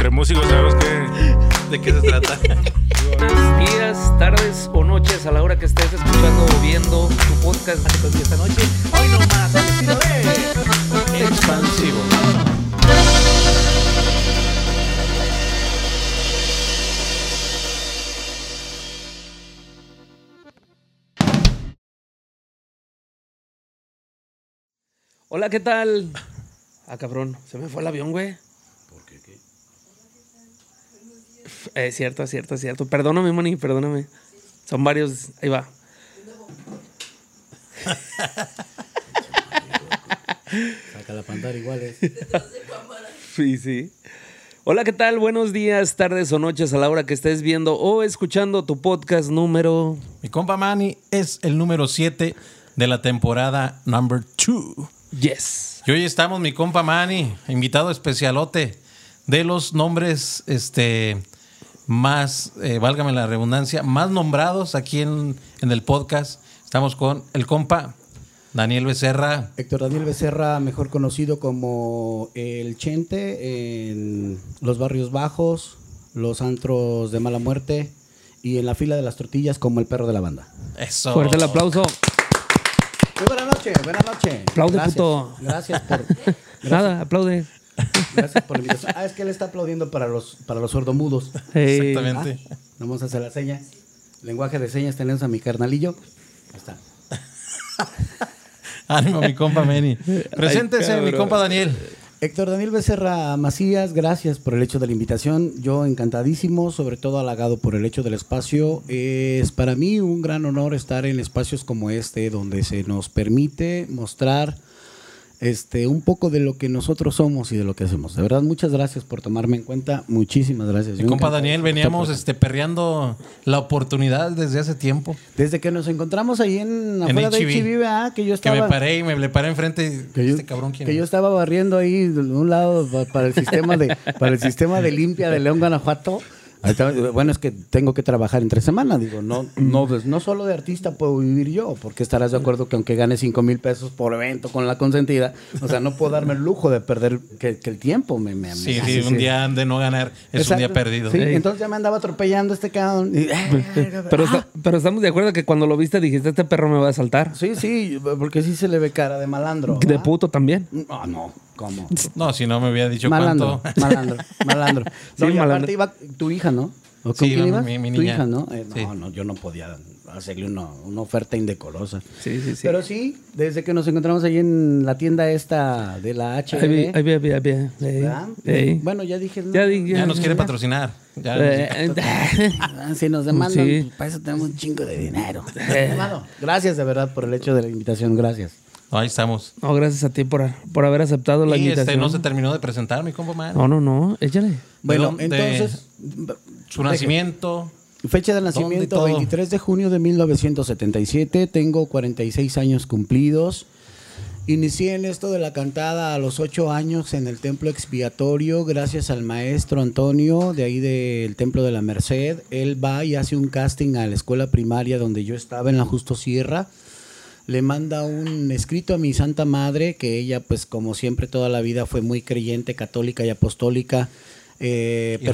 entre músicos sabemos que, de qué se trata. Buenos días, tardes o noches a la hora que estés escuchando o viendo tu podcast esta noche. Hoy nomás al estilo de Expansivo. Hola, ¿qué tal? Ah, cabrón, se me fue el avión, güey. ¿Por qué qué? Es cierto, es cierto, es cierto. Perdóname, Moni, perdóname. Son varios. Ahí va. Saca la pantalla igual es. Sí, sí. Hola, ¿qué tal? Buenos días, tardes o noches a la hora que estés viendo o escuchando tu podcast número. Mi compa Manny es el número 7 de la temporada number 2. Yes. Y hoy estamos, mi compa Manny, invitado especialote de los nombres, este, más, eh, válgame la redundancia, más nombrados aquí en, en el podcast. Estamos con el compa Daniel Becerra. Héctor Daniel Becerra, mejor conocido como el Chente en los barrios bajos, los antros de mala muerte y en la fila de las tortillas como el perro de la banda. Eso. Fuerte el aplauso. Muy buena noche, buena noche. Aplaude, gracias, puto. Gracias por, Nada, aplaude. Gracias por la invitación. Ah, es que él está aplaudiendo para los, para los sordomudos. Hey. Exactamente. Ah, vamos a hacer la seña. Lenguaje de señas tenemos a mi carnalillo. Ahí está. Ánimo, mi compa Manny. Preséntese, mi cabrón. compa Daniel. Héctor Daniel Becerra Macías, gracias por el hecho de la invitación. Yo encantadísimo, sobre todo halagado por el hecho del espacio. Es para mí un gran honor estar en espacios como este, donde se nos permite mostrar este un poco de lo que nosotros somos y de lo que hacemos. De verdad, muchas gracias por tomarme en cuenta. Muchísimas gracias. Mi compa. Daniel, veníamos este, perreando la oportunidad desde hace tiempo. Desde que nos encontramos ahí en En afuera de HB, HB, ¿verdad? que yo Que estaba me paré y me le paré enfrente. que yo, este cabrón, ¿quién que es? yo estaba barriendo ahí de un lado pa- para el sistema de para el sistema de limpia de León Guanajuato. Bueno, es que tengo que trabajar entre semana, digo, no, no, pues, no solo de artista puedo vivir yo, porque estarás de acuerdo que aunque gane 5 mil pesos por evento con la consentida, o sea, no puedo darme el lujo de perder que, que el tiempo me... me- Sí, me- sí, un día de no ganar es un día perdido. Sí, Ey. entonces ya me andaba atropellando este cabrón. y- Pero, Ah, está- pero estamos de acuerdo que cuando lo viste dijiste, este perro me va a saltar. Sí, sí, porque sí se le ve cara de malandro. De ¿verdad? puto también. No, no, ¿cómo? No, si no me hubiera dicho Malandro, cuánto. malandro, malandro. Sí, No, y malandro. aparte iba tu hija, ¿no? ¿O con Sí, quién mi- ibas? mi- mi Tu niña. hija, ¿no? Eh, Sí. No, no, yo no podía hacerle una, una oferta indecorosa. Sí, sí, sí. Pero sí, desde que nos encontramos ahí en la tienda esta de la H. Ahí ahí ahí ahí. Bueno, ya dije. ¿no? Ya. Ya nos quiere patrocinar. Ya Eh, Si nos demandan, Sí. para eso tenemos un chingo de dinero. Hermano, gracias de verdad por el hecho de la invitación, gracias. Ahí estamos. No, gracias a ti por, por haber aceptado la y invitación. este no se terminó de presentar, mi compa man. No, no, no, échale. Bueno, entonces. Su nacimiento. Fecha de ¿Dónde y nacimiento, todo? 23 de junio de 1977. Tengo 46 años cumplidos. Inicié en esto de la cantada a los 8 años en el templo expiatorio, gracias al maestro Antonio, de ahí del templo de la Merced. Él va y hace un casting a la escuela primaria donde yo estaba en la Justo Sierra. Le manda un escrito a mi Santa Madre, que ella, pues como siempre toda la vida fue muy creyente, católica y apostólica. eh, Y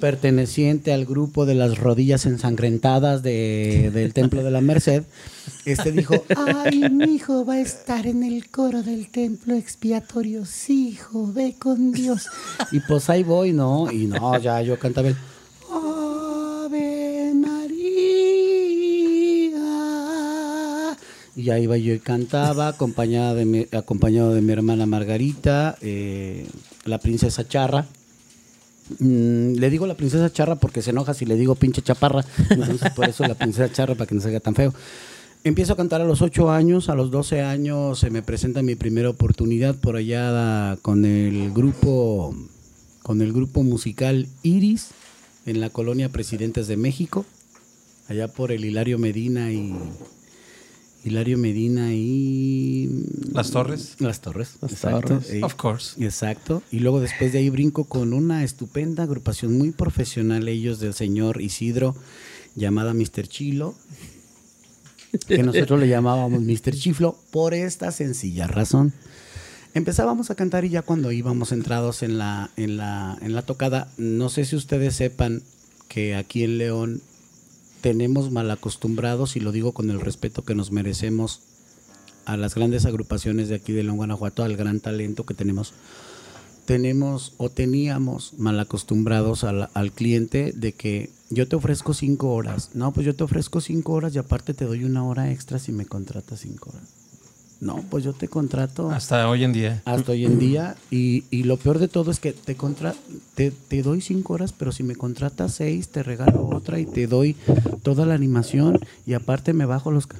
perteneciente al grupo de las rodillas ensangrentadas de- del Templo de la Merced, este dijo, ay, mi hijo va a estar en el coro del templo expiatorio, sí, hijo, ve con Dios. Y pues ahí voy, ¿no? Y no, ya yo cantaba el, Y ahí iba yo y cantaba, acompañada de mi, acompañado de mi hermana Margarita, eh, la princesa Charra. Mm, le digo la princesa charra porque se enoja si le digo pinche chaparra. Entonces, por eso la princesa charra para que no se tan feo. Empiezo a cantar a los 8 años, a los 12 años se me presenta mi primera oportunidad por allá con el grupo con el grupo musical Iris en la colonia Presidentes de México, allá por el Hilario Medina y Hilario Medina y Las Torres. Las Torres, Las exacto. Torres. Eh, Of course. Exacto. Y luego después de ahí brinco con una estupenda agrupación muy profesional, ellos del señor Isidro, llamada Mr. Chilo, que nosotros le llamábamos Mr. Chiflo por esta sencilla razón. Empezábamos a cantar y ya cuando íbamos entrados en la, en la, en la tocada, no sé si ustedes sepan que aquí en León tenemos mal acostumbrados, y lo digo con el respeto que nos merecemos a las grandes agrupaciones de aquí de León, Guanajuato, al gran talento que tenemos. Tenemos o teníamos mal acostumbrados al, al cliente de que yo te ofrezco cinco horas. No, pues yo te ofrezco cinco horas y aparte te doy una hora extra si me contratas cinco horas. No, pues yo te contrato Hasta hoy en día. hasta hoy en día. Y, y lo peor de todo es que te, contra, te, te doy cinco horas, pero si me contratas seis, te regalo otra y te doy toda la animación y aparte me bajo los...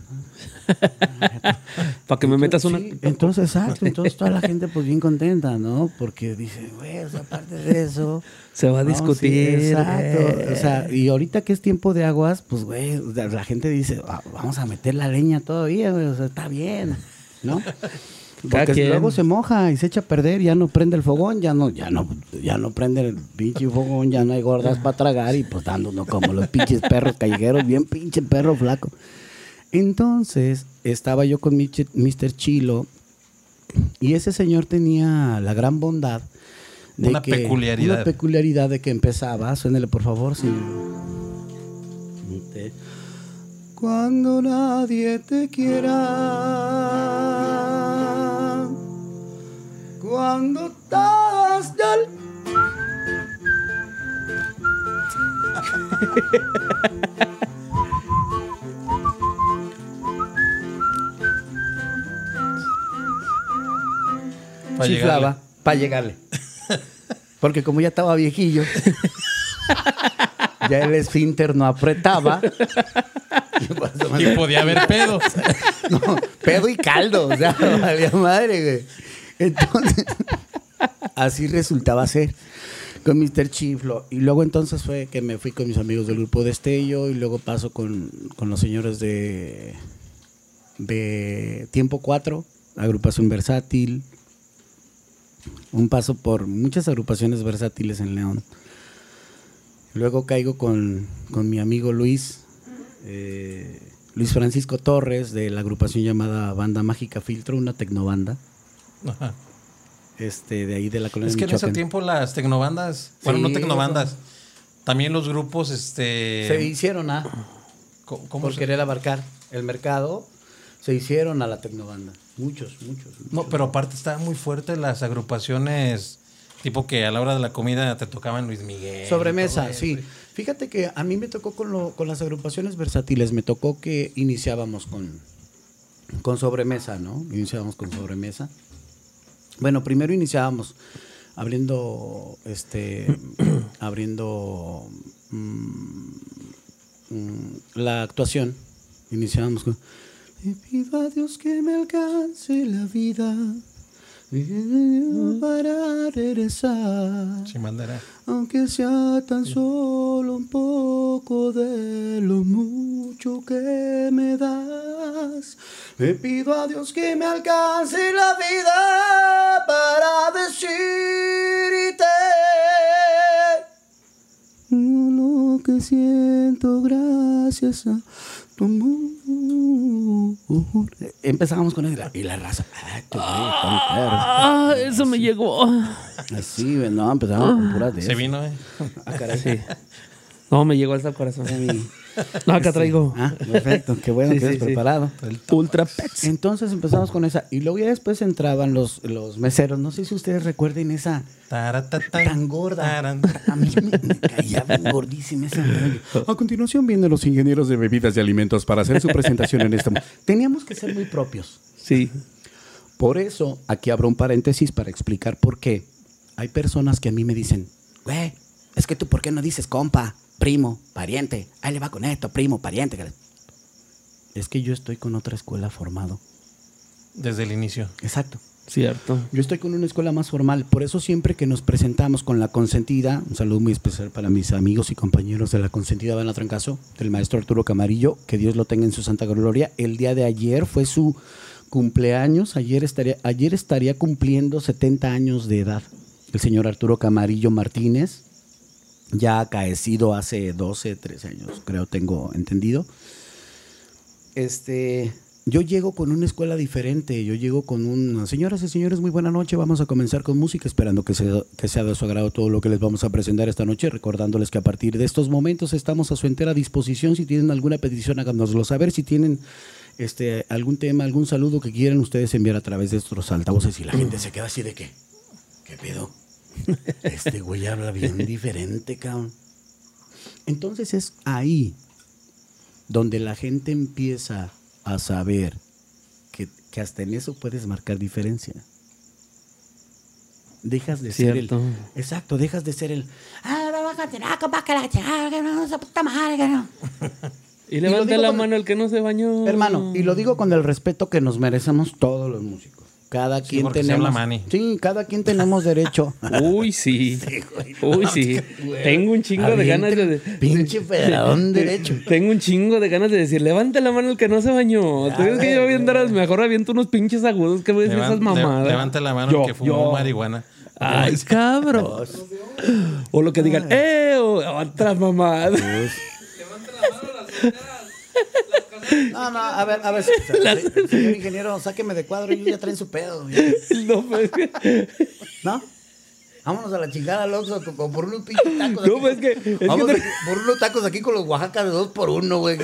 Para que me metas una. Sí, entonces, exacto. Entonces toda la gente pues bien contenta, ¿no? Porque dice, güey, o sea, aparte de eso... Se va a no, sí, discutir. exacto. eh. O sea, y ahorita que es tiempo de aguas, pues, güey, la la gente dice, "Ah, vamos a meter la leña todavía, güey, o sea, está bien, ¿no? Porque quien. luego se moja y se echa a perder, ya no prende el fogón, ya no, ya no, ya no prende el pinche fogón, ya no hay gordas para tragar y pues dándonos como los pinches perros callejeros, bien pinche perro flaco. Entonces, estaba yo con Mr. Chilo y ese señor tenía la gran bondad de Una que- peculiaridad. Una peculiaridad de que empezaba, suénele por favor, señor. Cuando nadie te quiera, cuando todas ya... Pa' chiflaba para llegarle. Porque como ya estaba viejillo, ya el esfínter no apretaba. Y podía haber pedo. No, pedo y caldo, o sea, valía madre, güey. Entonces, así resultaba ser con Mr. Chiflo. Y luego entonces fue que me fui con mis amigos del grupo Destello y luego paso con, con los señores de, de Tiempo 4, agrupación versátil. Un paso por muchas agrupaciones versátiles en León. Luego caigo con, con mi amigo Luis, eh, Luis Francisco Torres, de la agrupación llamada Banda Mágica Filtro, una tecnobanda, Ajá. este, de ahí de la colonia Es que en ese tiempo las tecnobandas, bueno, Sí, no tecnobandas, también los grupos, este... se hicieron a, ¿cómo- cómo por se- querer abarcar el mercado, se hicieron a la tecnobanda. Muchos, muchos. No, pero aparte estaban muy fuertes las agrupaciones, tipo que a la hora de la comida te tocaban Luis Miguel. Sobremesa, sí. Fíjate que a mí me tocó con, lo- con las agrupaciones versátiles, me tocó que iniciábamos con, con sobremesa, ¿no? Iniciábamos con sobremesa. Bueno, primero iniciábamos abriendo, este, abriendo mm, mm, la actuación. Iniciábamos con, le pido a Dios que me alcance la vida para regresar. Sí, mandara. Aunque sea tan solo un poco de lo mucho que me das, le pido a Dios que me alcance la vida para decirte lo que siento gracias a tu amor. Empezamos con el, y la raza. "Ay, qué tan perro". Ah, eso me llegó. Así, no, empezamos con puras de Se vino, ¿eh? Ah, caray. Sí. No, me llegó hasta el corazón. No, acá traigo. Ah, perfecto, qué bueno Sí, que sí, has sí. preparado. Ultra Pets. Entonces empezamos con esa. Y luego ya después entraban los, los meseros. No sé si ustedes recuerden esa Taratatán, tan gorda. taran. A mí me, me caía bien gordísima esa. A continuación vienen los ingenieros de bebidas y alimentos para hacer su presentación en este. mo- Teníamos que ser muy propios. Sí. Por eso, aquí abro un paréntesis para explicar por qué. Hay personas que a mí me dicen, güey, es que tú, ¿por qué no dices compa, primo, pariente? Ahí le va con esto, primo, pariente. Es que yo estoy con otra escuela formado. Desde el inicio. Exacto. Cierto. Yo estoy con una escuela más formal. Por eso siempre que nos presentamos con la consentida, un saludo muy especial para mis amigos y compañeros de la consentida Van Trancazo, del maestro Arturo Camarillo, que Dios lo tenga en su santa gloria. El día de ayer fue su cumpleaños. Ayer estaría, ayer estaría cumpliendo 70 años de edad. El señor Arturo Camarillo Martínez, ya acaecido hace 12, 13 años, creo tengo entendido. Este, yo llego con una escuela diferente, yo llego con un, señoras y señores, muy buena noche, vamos a comenzar con música, esperando que sea, que sea de su agrado todo lo que les vamos a presentar esta noche, recordándoles que a partir de estos momentos estamos a su entera disposición, si tienen alguna petición háganoslo saber, si tienen este, algún tema, algún saludo que quieran ustedes enviar a través de estos altavoces y la gente se queda así de qué, ¿qué pedo? Este güey habla bien diferente, cabrón. Entonces es ahí donde la gente empieza a saber que, que hasta en eso puedes marcar diferencia. Dejas de ser el. Exacto, dejas de ser el. Y levanta la mano el que no se bañó. Hermano, y lo digo con el respeto que nos merecemos todos los músicos. Cada quien tenemos. Sí, cada quien tenemos derecho. Uy, sí. Uy, sí. Tengo un chingo de ganas de. Pinche federadón derecho. Tengo un chingo de ganas de decir, levante la mano el que no se bañó. ¿Tú crees que yo avientas mejor aviento unos pinches agudos que voy a decir esas Levan- le- mamadas? levanta la mano Yo, el que fumó yo. marihuana. Ay, cabrón. O lo que digan, ¡eh! o Otra mamada. No, no, a ver, a ver. se- Señor ingeniero, sáqueme de cuadro y ya traen su pedo. ya. No, pues, que- ¿No? Vámonos a la chingada, Loxo, con- por unos pinches tacos. No, aquí. pues, que- es que Vamos te- aquí, por unos tacos aquí con los Oaxaca de dos por uno, güey.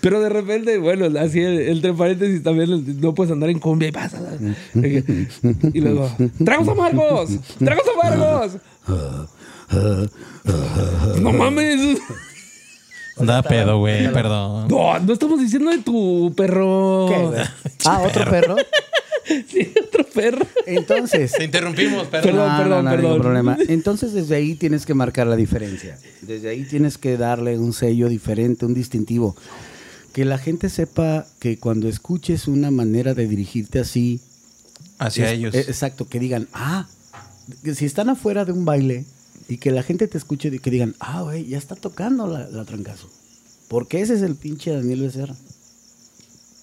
Pero de repente, bueno, así entre paréntesis también no puedes andar en cumbia y pasa. Y luego, ¡tragos amargos! ¡Tragos amargos! No mames. Da pedo, güey, perdón. No, no estamos diciendo de tu perro. ¿Qué, güey? Ah, otro perro. Sí, otro perro. Entonces. Te interrumpimos, perdón. Perdón, No, no, perdón, no, ningún perdón. problema. Entonces, desde ahí tienes que marcar la diferencia. Desde ahí tienes que darle un sello diferente, un distintivo. Que la gente sepa que cuando escuches una manera de dirigirte así, Hacia es- ellos. eh, exacto, que digan, ah, que si están afuera de un baile y que la gente te escuche y que digan, ah, güey, ya está tocando la, la trancazo. Porque ese es el pinche Daniel Becerra.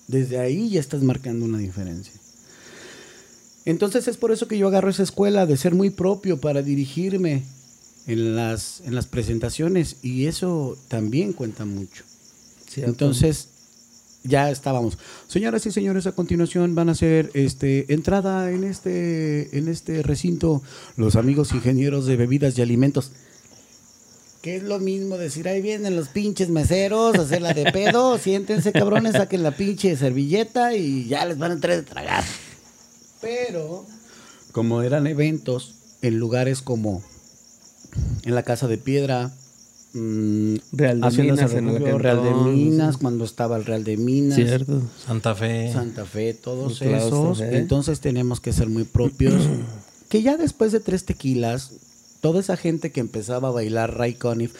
Desde ahí ya estás marcando una diferencia. Entonces es por eso que yo agarro esa escuela de ser muy propio para dirigirme en las, en las presentaciones y eso también cuenta mucho. Entonces, ya estábamos. Señoras y señores, a continuación van a hacer este entrada en este en este recinto los amigos ingenieros de bebidas y alimentos. Que es lo mismo decir, ahí vienen los pinches meseros, a hacer la de pedo, siéntense cabrones, saquen la pinche servilleta y ya les van a entrar de tragar. Pero, como eran eventos en lugares como en la Casa de Piedra, mm, Real de Minas, en Real de. Minas, cuando estaba el Real de Minas, Cierto. Santa Fe. Santa Fe, todos esos. ¿eh? Entonces tenemos que ser muy propios. que ya después de tres tequilas, toda esa gente que empezaba a bailar Ray Conniff.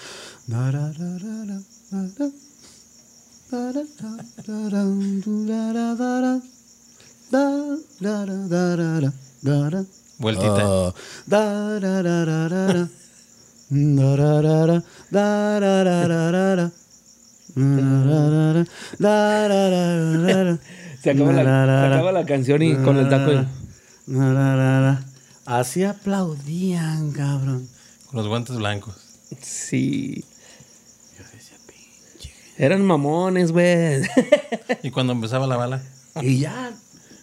Vueltita. Ah, Se acaba, la, se acaba la canción y con el taco. y-. Así aplaudían, cabrón. Con los guantes blancos. Sí. Eran mamones, güey. Y cuando empezaba la bala. Y ya,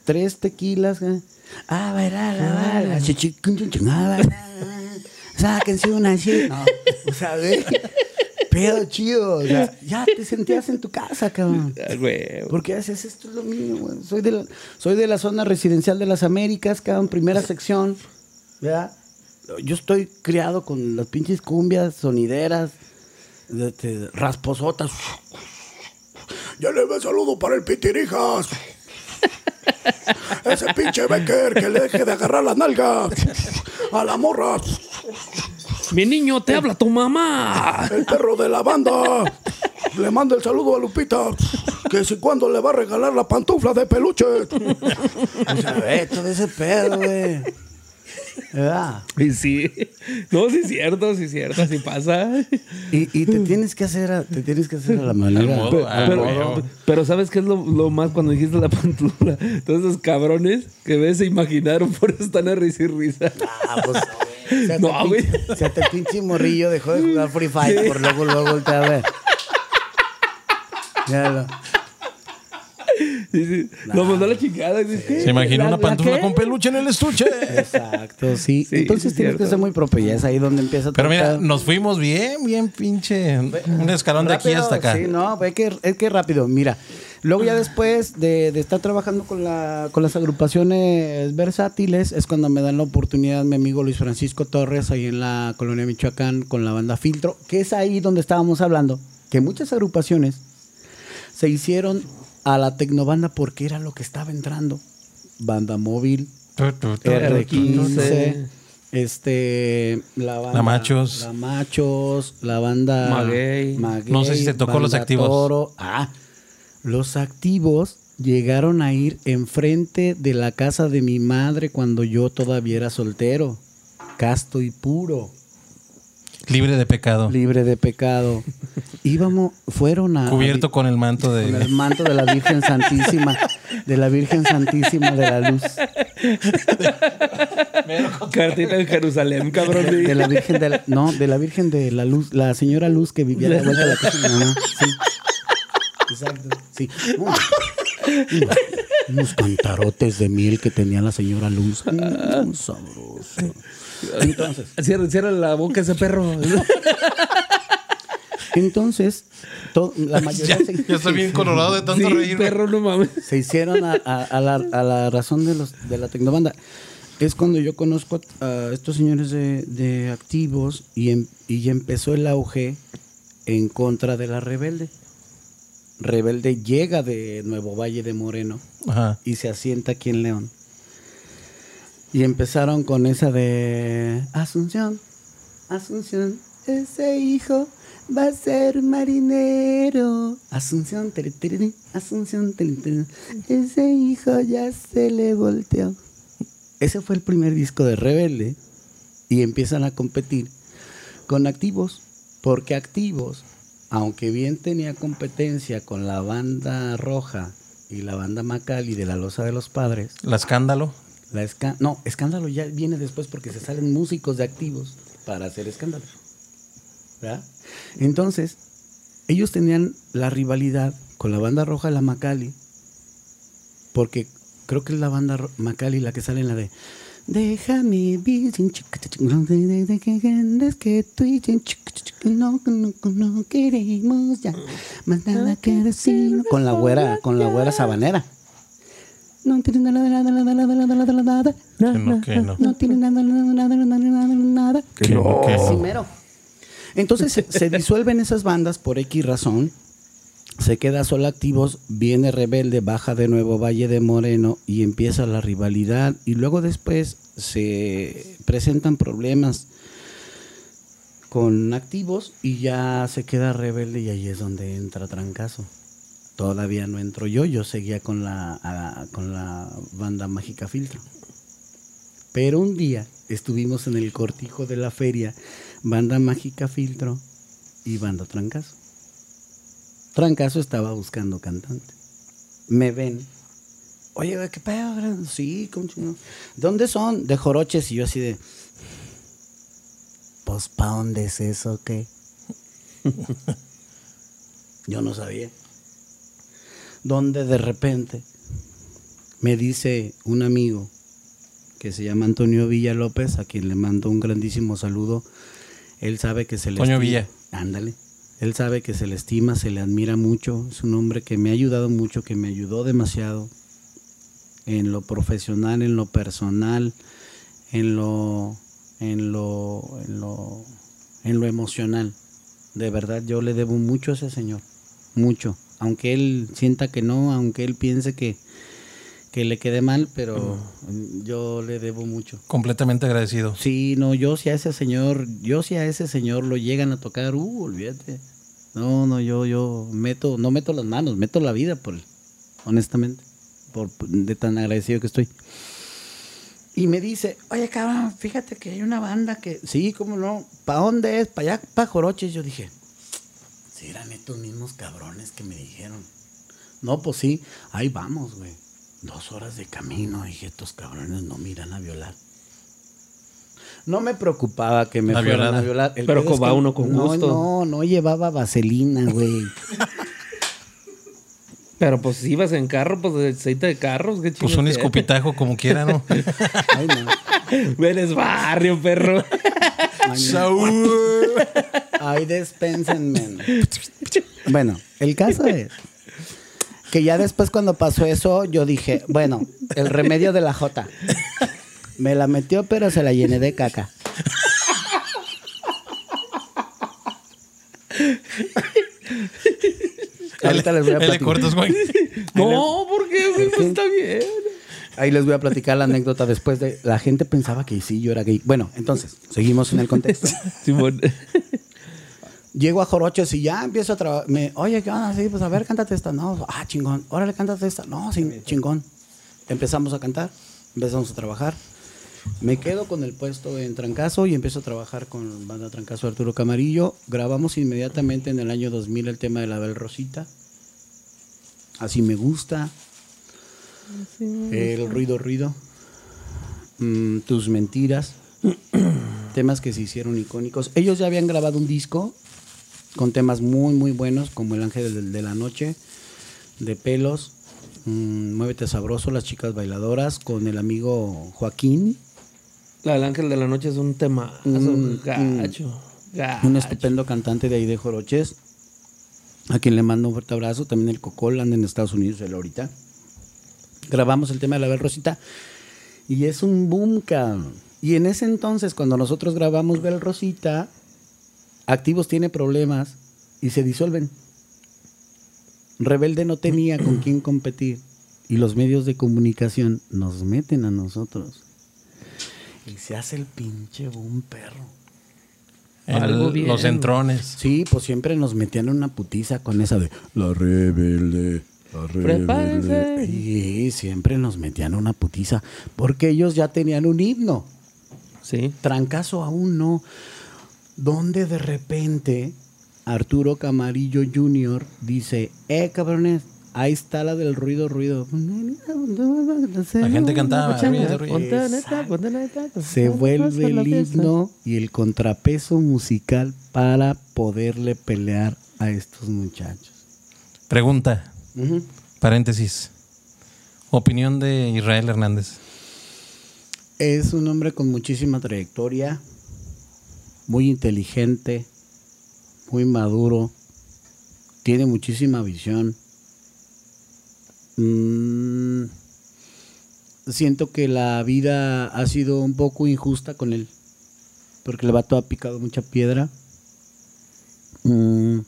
tres tequilas. ¿eh? Ah, verá, la bala. Sáquense una así. No, o sea, güey, pedo chido. O sea, ya te sentías en tu casa, cabrón. Güey. Porque haces esto es lo mío, güey. Soy de, la, soy de la zona residencial de las Américas, cabrón, primera sección. ¿Verdad? Yo estoy criado con las pinches cumbias sonideras, de- de- rasposotas. Ya le ve saludo para el Pitirijas. Ese pinche Becker que le deje de agarrar las nalgas a la morra. Mi niño, te habla tu mamá. El perro de la banda. Le manda el saludo a Lupita. Que si cuando le va a regalar la pantufla de peluche. O sea, ve, todo ese pedo, güey. ¿Verdad? Y sí. No, sí es cierto, sí es cierto, así pasa. Y, y te tienes que hacer a, te tienes que hacer a la manera. Modo, Pero, ah, pero, huevo. pero ¿sabes qué es lo, lo más cuando dijiste la pantufla? Todos esos cabrones que ves se imaginaron, por eso están a risa y risa. Ah, pues. Se hasta, No, güey. pinche, se hasta el pinche morrillo dejó de jugar Free Fire por luego, luego voltea a ver. Ya lo- Sí, sí. Lo mandó a la chingada. ¿qué? Se imagina ¿La- una la pantufla con peluche en el estuche. Exacto, sí. Sí, Entonces sí, tienes cierto. que ser muy propio. Y es ahí donde empieza Pero todo mira, el pedo. nos fuimos bien, bien pinche. Un escalón de aquí hasta acá. Sí, no, es que, es que rápido. Mira, luego ya después de, de estar trabajando con, la, con las agrupaciones versátiles, es cuando me dan la oportunidad mi amigo Luis Francisco Torres, ahí en la colonia Michoacán, con la banda Filtro, que es ahí donde estábamos hablando, que muchas agrupaciones se hicieron a la tecnobanda porque era lo que estaba entrando. Banda móvil, Tu, tu, tu, R15, este, la banda. La Machos. La Machos, la banda. Maguey. Maguey, No sé si te tocó los activos. Toro. Ah, los activos llegaron a ir enfrente de la casa de mi madre cuando yo todavía era soltero, casto y puro, Libre de pecado. libre de pecado. Íbamos, fueron a. Cubierto con el manto con el de. manto de la Virgen Santísima, de la Virgen Santísima de la Luz. Cartita en Jerusalén, cabrón. De, de la Virgen de la, no, de la Virgen de la Luz, la señora Luz que vivía a la vuelta de la casa de mi mamá. Sí. Exacto. Sí. No. Unos cantarotes de miel que tenía la señora Luz. Mm, sabroso. Entonces, Cierra, cierra la boca ese perro. entonces to- la mayoría Ya, se, ya estoy bien colorado de tanto sí, reír. perro, no mames. se hicieron a, a- a la, a la razón de, los, de la tecnobanda. Es cuando yo conozco a, estos señores de, de activos y, em- y empezó el auge en contra de la rebelde. Rebelde llega de Nuevo Valle de Moreno Ajá. y se asienta aquí en León. Y empezaron con esa de Asunción, Asunción, ese hijo va a ser marinero. Asunción, Asunción, tiri, ese hijo ya se le volteó. Ese fue el primer disco de Rebelde y empiezan a competir con activos, porque activos, aunque bien tenía competencia con la banda roja y la banda Macali de la Loza de los Padres, La escándalo. La esca- no, escándalo ya viene después porque se salen músicos de activos para hacer escándalo. ¿verdad? Entonces, ellos tenían la rivalidad con la banda roja la Macali, porque creo que es la banda Macali la que sale en la de Déjame vivir que tú y no queremos ya más nada que decir. Con la güera, con la güera sabanera. No tiene nada, nada, nada, nada, nada, nada, nada. No, que no. No tiene nada, nada, nada, nada, nada, nada. Que no, que no. Sí, mero. Entonces se, se disuelven esas bandas por X razón. Se queda solo activos, viene rebelde, baja de nuevo Valle de Moreno y empieza la rivalidad. Y luego después se presentan problemas con activos y ya se queda rebelde y ahí es donde entra trancazo. Todavía no entro yo, yo seguía con la, con la banda Mágica Filtro. Pero un día estuvimos en el cortijo de la feria, banda Mágica Filtro y banda Trancazo. Trancazo estaba buscando cantante. Me ven. Oye, ¿qué pedo? gran-?" Sí, ¿cómo? ¿Dónde son? De Joroches. Y yo así de... Pues, ¿pa' dónde es eso, qué? yo no sabía. Donde de repente me dice un amigo que se llama Antonio Villa López, a quien le mando un grandísimo saludo. Él sabe que se le estima- Villa. Ándale. Él sabe que se le estima, se le admira mucho. Es un hombre que me ha ayudado mucho, que me ayudó demasiado en lo profesional, en lo personal, en lo, en lo, en lo, en lo emocional. De verdad, yo le debo mucho a ese señor, mucho. Aunque él sienta que no, aunque él piense que, que le quede mal, pero yo le debo mucho. Completamente agradecido. Sí, no, yo si a ese señor, yo si a ese señor lo llegan a tocar, uh, olvídate. No, no, yo, yo meto, no meto las manos, meto la vida por él, honestamente, por de tan agradecido que estoy. Y me dice, oye cabrón, fíjate que hay una banda que, sí, cómo no, ¿para dónde es? ¿Para allá, para Joroches? Yo dije, si eran estos mismos cabrones que me dijeron. No, pues sí, ahí vamos, güey. Dos horas de camino, dije, estos cabrones no miran a violar. No me preocupaba que me La fueran violada. a violar. El Pero es que uno con no, gusto. No, no llevaba vaselina, güey. Pero pues si ibas en carro, pues de aceite de carros, qué Pues un escupitajo como quiera, ¿no? Ay, no. Eres barrio, perro. No. Saúl. Ay, despénsenme. Bueno, el caso es que ya después cuando pasó eso, yo dije, bueno, el remedio de la J. Me la metió, pero se la llené de caca. Ahorita les voy a platicar. cortas, güey. No, ¿por qué, güey? Pues está bien. Ahí les voy a platicar la anécdota después de... La gente pensaba que sí, yo era gay. Bueno, entonces, seguimos en el contexto. Simón. Llego a Jorochos y ya empiezo a trabajar. Oye, ¿qué onda? Sí, pues a ver, cántate esta. No, ah, chingón. Órale, cántate esta. No, sí, chingón. Empezamos a cantar, empezamos a trabajar. Me quedo con el puesto en Trancazo y empiezo a trabajar con Banda Trancazo Arturo Camarillo. Grabamos inmediatamente en el año 2000 el tema de la Bel Rosita. Así me gusta. El ruido, ruido. Mm, tus mentiras. temas que se hicieron icónicos. Ellos ya habían grabado un disco con temas muy, muy buenos, como El Ángel de la Noche, De Pelos, mm, Muévete Sabroso, Las Chicas Bailadoras, con el amigo Joaquín, La del ángel de la noche es un tema Un- gacho. gacho. un estupendo cantante de ahí de Joroches, a quien le mando un fuerte abrazo. También el Cocol anda en Estados Unidos, él ahorita. Grabamos el tema de la Bel Rosita y es un boom, cabrón. Y en ese entonces, cuando nosotros grabamos Bel Rosita, Activos tiene problemas y se disuelven. Rebelde no tenía con quién competir y los medios de comunicación nos meten a nosotros. Y se hace el pinche boom, perro. Algo El- bien. los entrones. Sí, pues siempre nos metían una putiza con esa de la rebelde, la rebelde. Y siempre nos metían una putiza porque ellos ya tenían un himno. Sí. Trancazo aún no. Donde de repente Arturo Camarillo Jr. dice, eh, cabrones, ahí está la del ruido, ruido. La gente cantaba, ruido, ruido. Se vuelve el himno y el contrapeso musical para poderle pelear a estos muchachos. Pregunta, paréntesis. Opinión de Israel Hernández. Es un hombre con muchísima trayectoria, muy inteligente, muy maduro, tiene muchísima visión. Mm, siento que la vida ha sido un poco injusta con él, porque el vato ha picado mucha piedra. Mm,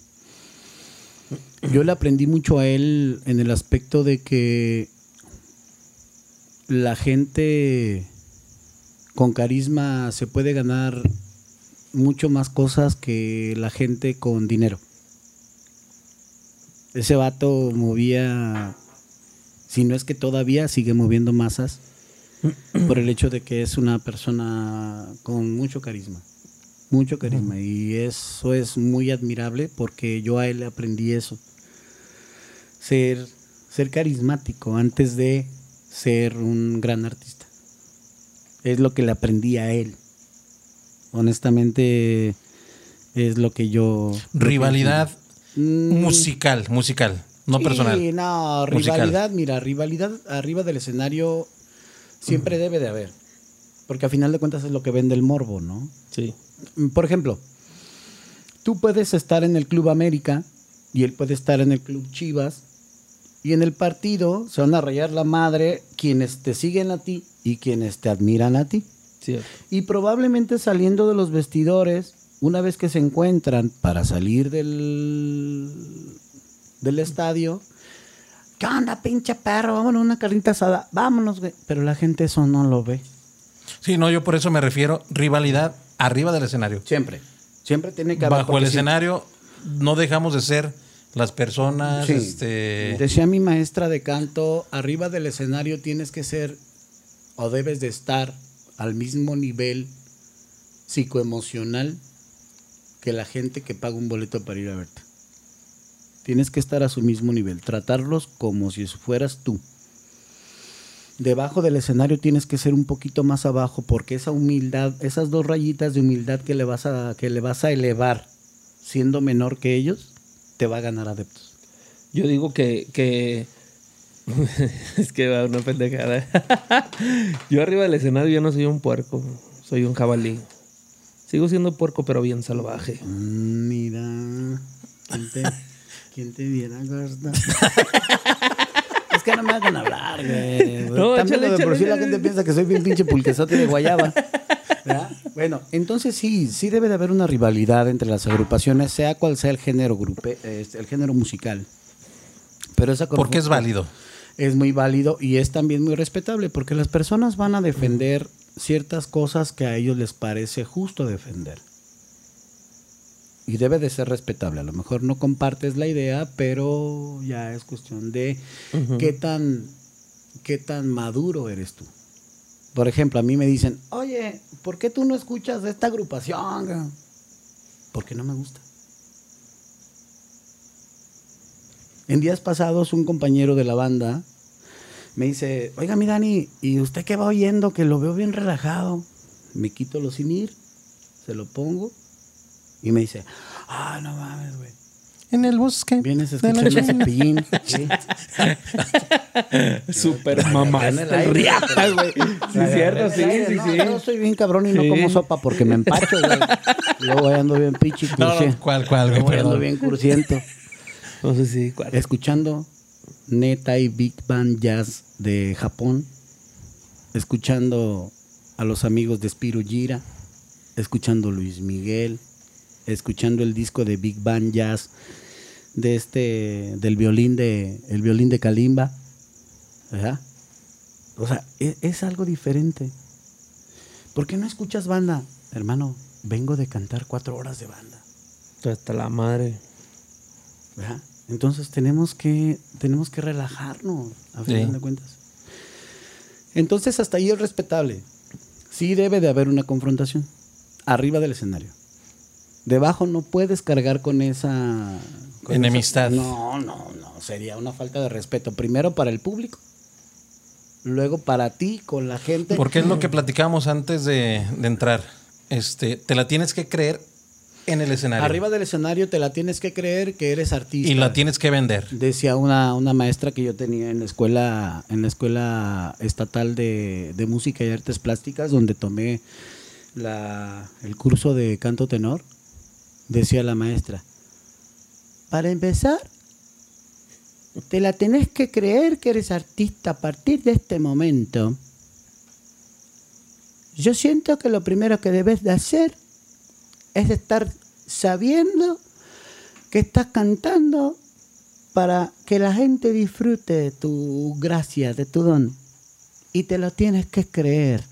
yo le aprendí mucho a él en el aspecto de que la gente con carisma se puede ganar mucho más cosas que la gente con dinero. Ese vato movía, si no es que todavía sigue moviendo masas, por el hecho de que es una persona con mucho carisma. Mucho carisma. Y eso es muy admirable porque yo a él le aprendí eso. Ser, ser carismático antes de ser un gran artista. Es lo que le aprendí a él. Honestamente, es lo que yo. Rivalidad Mm, musical, musical, no sí, personal. no, Musical. rivalidad, mira, rivalidad arriba del escenario siempre debe de haber. Porque a final de cuentas es lo que vende el morbo, ¿no? Sí. Mm, Por ejemplo, tú puedes estar en el Club América y él puede estar en el Club Chivas y en el partido se van a rayar la madre quienes te siguen a ti y quienes te admiran a ti. Cierto. Y probablemente saliendo de los vestidores, una vez que se encuentran para salir del, del estadio, ¿qué onda, pinche perro? Vámonos una carnita asada. Vámonos, güey. Pero la gente eso no lo ve. Sí, no, yo por eso me refiero rivalidad arriba del escenario. Siempre. Siempre tiene que haber. Bajo el escenario no dejamos de ser las personas, Sí. este, Decía mi maestra de canto, arriba del escenario tienes que ser o debes de estar al mismo nivel psicoemocional que la gente que paga un boleto para ir a verte. Tienes que estar a su mismo nivel, tratarlos como si fueras tú. Debajo del escenario tienes que ser un poquito más abajo porque esa humildad, esas dos rayitas de humildad que le vas a que le vas a elevar siendo menor que ellos, te va a ganar adeptos. Yo digo que, que... es que va una pendejada. yo arriba del escenario yo no soy un puerco, soy un jabalí. Sigo siendo puerco, pero bien salvaje. Mm, Mira. ¿Quién te, quién te viera, Costa? es que no me hagan hablar, güey. No, También échale, lo de por échale, sí la gente piensa que soy bien pinche pulquesote de guayaba. ¿verdad? Bueno, entonces sí, sí debe de haber una rivalidad entre las agrupaciones, sea cual sea el género grupe, eh, el género musical. Pero esa Porque es confu- válido. Es muy válido y es también muy respetable porque las personas van a defender ciertas cosas que a ellos les parece justo defender. Y debe de ser respetable. A lo mejor no compartes la idea, pero ya es cuestión de qué tan qué tan maduro eres tú. Por ejemplo, a mí me dicen, oye, ¿por qué tú no escuchas de esta agrupación? güey?" Porque no me gusta. En días pasados, un compañero de la banda me dice, oiga, mi Dani, ¿y usted qué va oyendo? Que lo veo bien relajado. Me quito los sin ir, se lo pongo y me dice, ah, no mames, güey. En el bosque. Vienes escuchando cepillín. ¿sí? Super mamá. en el aire. Riata, güey. Sí, es cierto, sí, sí, No, sí. Yo soy bien cabrón y no Sí. como sopa porque me empacho, güey. Luego ando bien pichi, No, cursi- no, ¿cuál, cuál, güey? Luego ando bien cursiento. Escuchando Neta y Big Band Jazz de Japón. Escuchando a los amigos de Spiro Gira. Escuchando Luis Miguel. Escuchando el disco de Big Band Jazz de este del violín de el violín de Kalimba. ¿Verdad? O sea, e- es, algo diferente. ¿Por qué no escuchas banda? Hermano, vengo de cantar cuatro horas de banda. Hasta la madre. ¿verdad? Entonces tenemos que, tenemos que relajarnos, a Sí. final de cuentas. Entonces hasta ahí es respetable. Sí debe de haber una confrontación. Arriba del escenario. Debajo no puedes cargar con esa... con Enemistad. esa- no, no, no. Sería una falta de respeto. Primero para el público. Luego para ti, con la gente. Porque es lo que platicamos antes de, de entrar. Este, te la tienes que creer en el escenario. Arriba del escenario te la tienes que creer que eres artista. y la tienes que vender. Decía una, una maestra que yo tenía en la escuela, en la escuela estatal de, de música y artes plásticas, donde tomé la, el curso de canto tenor, decía la maestra, para empezar, te la tenés que creer que eres artista a partir de este momento. Yo siento que lo primero que debes de hacer es estar sabiendo que estás cantando para que la gente disfrute de tu gracia, de tu don. Y te lo tienes que creer.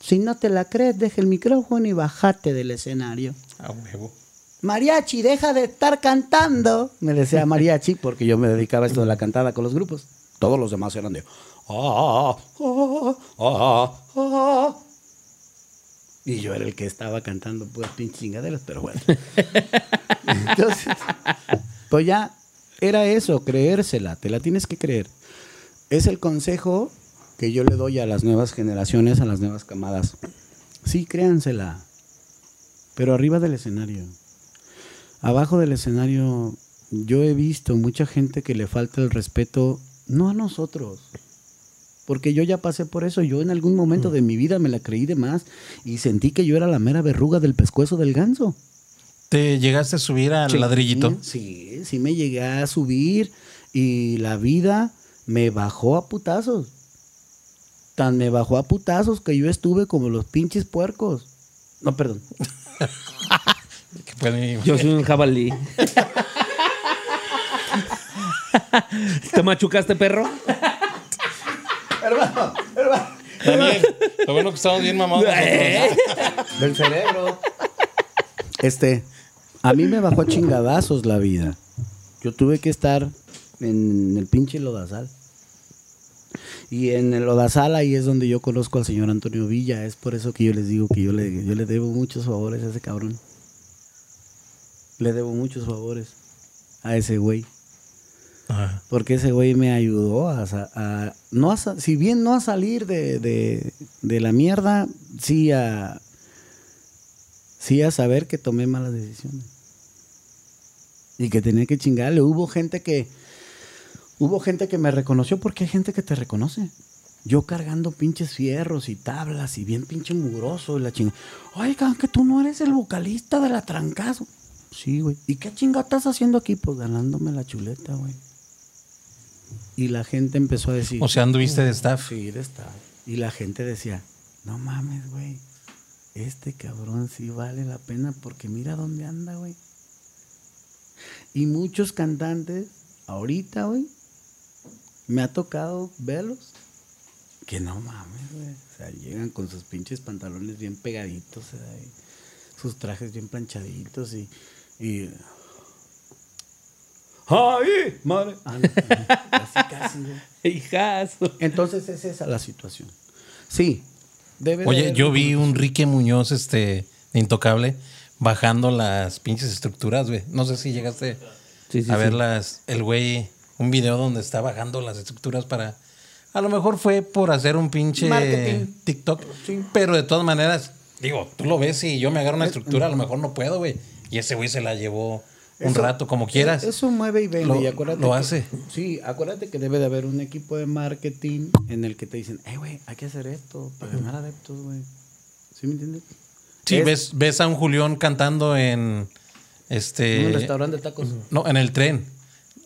Si no te la crees, deja el micrófono y bajate del escenario. A huevo. Mariachi, deja de estar cantando. Me decía Mariachi porque yo me dedicaba a esto de la cantada con los grupos. Todos los demás eran de... "Ah, ah, ah, ah". Y yo era el que estaba cantando puras pinches chingaderas, pero bueno. Entonces, pues ya era eso, creérsela, te la tienes que creer. Es el consejo que yo le doy a las nuevas generaciones, a las nuevas camadas. Sí, créansela, pero arriba del escenario. Abajo del escenario yo he visto mucha gente que le falta el respeto, no a nosotros, porque yo ya pasé por eso, yo en algún momento de mi vida me la creí de más y sentí que yo era la mera verruga del pescuezo del ganso. ¿Te llegaste a subir al Sí, ladrillito? Sí, sí me llegué a subir y la vida me bajó a putazos. Tan me bajó a putazos que yo estuve como los pinches puercos. No, perdón. Yo soy un jabalí. ¿Te machucaste, perro? Daniel, lo bueno que estamos bien mamados nosotros. Del cerebro. Este, a mí me bajó a chingadazos la vida. Yo tuve que estar en el pinche lodazal. Y en el lodazal ahí es donde yo conozco al señor Antonio Villa. Es por eso que yo les digo que yo le, yo le debo muchos favores a ese cabrón. Le debo muchos favores a ese güey. Porque ese güey me ayudó a, no si bien no a salir de, la mierda, sí a, sí a saber que tomé malas decisiones. y que tenía que chingarle. Hubo gente que hubo gente que me reconoció porque hay gente que te reconoce. Yo cargando pinches fierros y tablas y bien pinche mugroso y la chinga. Oigan, que tú no eres el vocalista de la trancazo. Sí, güey. ¿Y qué chinga estás haciendo aquí? Pues ganándome la chuleta, güey. Y la gente empezó a decir. O sea, anduviste de staff. Sí, de staff. Y la gente decía, no mames, güey. Este cabrón sí vale la pena porque mira dónde anda, güey. Y muchos cantantes, ahorita, güey, me ha tocado verlos que no mames, güey. O sea, llegan con sus pinches pantalones bien pegaditos, y sus trajes bien planchaditos y. y ¡Ay! Madre. Ah, no, casi. Hijazo. Entonces es esa la situación. Sí. Debe Oye, yo vi un Rique Muñoz, este, intocable, bajando las pinches estructuras, güey. No sé si llegaste Sí, sí, a sí. ver las, el güey, un video donde está bajando las estructuras para. A lo mejor fue por hacer un pinche Marketing. TikTok. Sí. Pero de todas maneras, digo, tú lo ves y yo me agarro una estructura, a lo mejor no puedo, güey. Y ese güey se la llevó un Eso- rato, como quieras. Eso mueve y vende. Lo- y acuérdate lo que- hace. Sí, acuérdate que debe de haber un equipo de marketing en el que te dicen, hey, güey, hay que hacer esto para ganar adeptos, güey. ¿Sí me entiendes? Sí, Es- ves, ves a un Julián cantando en En este. un restaurante de tacos. No, en el tren.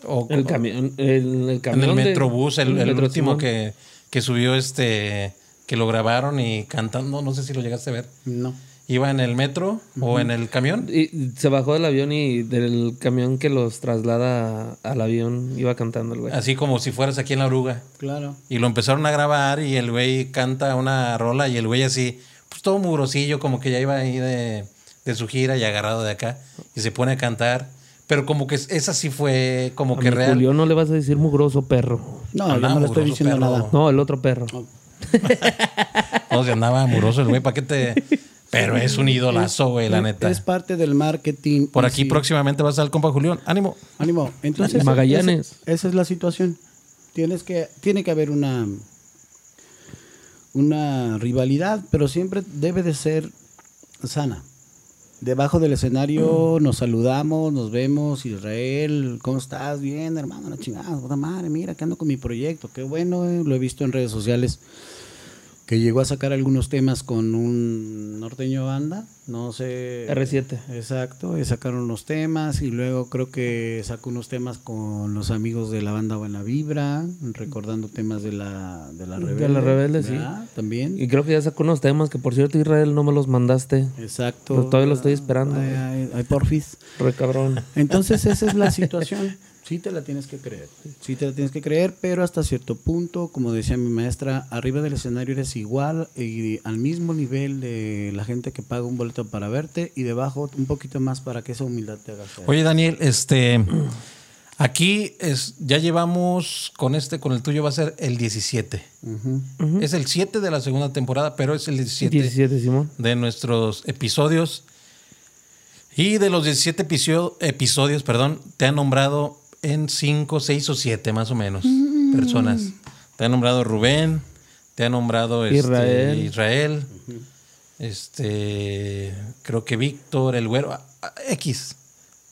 O, El camión, el, el en el de- Metrobús, el, el Metro último Simón. que, que subió este. Que lo grabaron y cantando, no sé si lo llegaste a ver. No. Iba en el metro o en el camión. Y se bajó del avión y del camión que los traslada al avión iba cantando el güey. Así como si fueras aquí en la oruga. Claro. Y lo empezaron a grabar y el güey canta una rola y el güey así, pues todo mugrosillo, como que ya iba ahí de, de su gira y agarrado de acá. Y se pone a cantar. Pero como que esa sí fue como A que mi real. Julio no le vas a decir mugroso perro. No, yo Andaba no le estoy mugroso, diciendo perro. nada. No, el otro perro. No, se andaba amuroso el güey, ¿para qué te...? Pero es un idolazo, güey, la Es- neta. Es parte del marketing. Por aquí sí. próximamente vas al compa Julián. Ánimo. Ánimo. Entonces, Magallanes. Esa, esa es la situación. Tienes que, tiene que haber una, una rivalidad, pero siempre debe de ser sana. Debajo del escenario nos saludamos, nos vemos. Israel, ¿cómo estás? Bien, hermano, la chingada, puta madre, mira, que ando con mi proyecto. Qué bueno, eh, lo he visto en redes sociales. Que llegó a sacar algunos temas con un norteño banda, no sé. R7. Exacto, y sacaron unos temas y luego creo que sacó unos temas con los amigos de la banda Buena Vibra, recordando temas de la de la De Rebelde. La Rebelde, sí. ¿verdad? También. Y creo que ya sacó unos temas que, por cierto, Israel no me los mandaste. Exacto. Pero todavía lo estoy esperando. Ay, ay, ay, porfis. Re cabrón. Entonces esa es la situación. Sí te la tienes que creer. Sí te la tienes que creer, pero hasta cierto punto, como decía mi maestra, arriba del escenario eres igual y al mismo nivel de la gente que paga un boleto para verte y debajo un poquito más para que esa humildad te haga ser. Oye, Daniel, este... Aquí es, ya llevamos con este, con el tuyo va a ser el 17. Ujú. Es el 7 de la segunda temporada, pero es el 17, 17, Simón. de nuestros episodios. Y de los 17 episodio- episodios, perdón, te han nombrado en 5, 6 o 7 más o menos personas. Te ha nombrado Rubén, te ha nombrado este, Israel. Israel, este, creo que Víctor, el güero, X,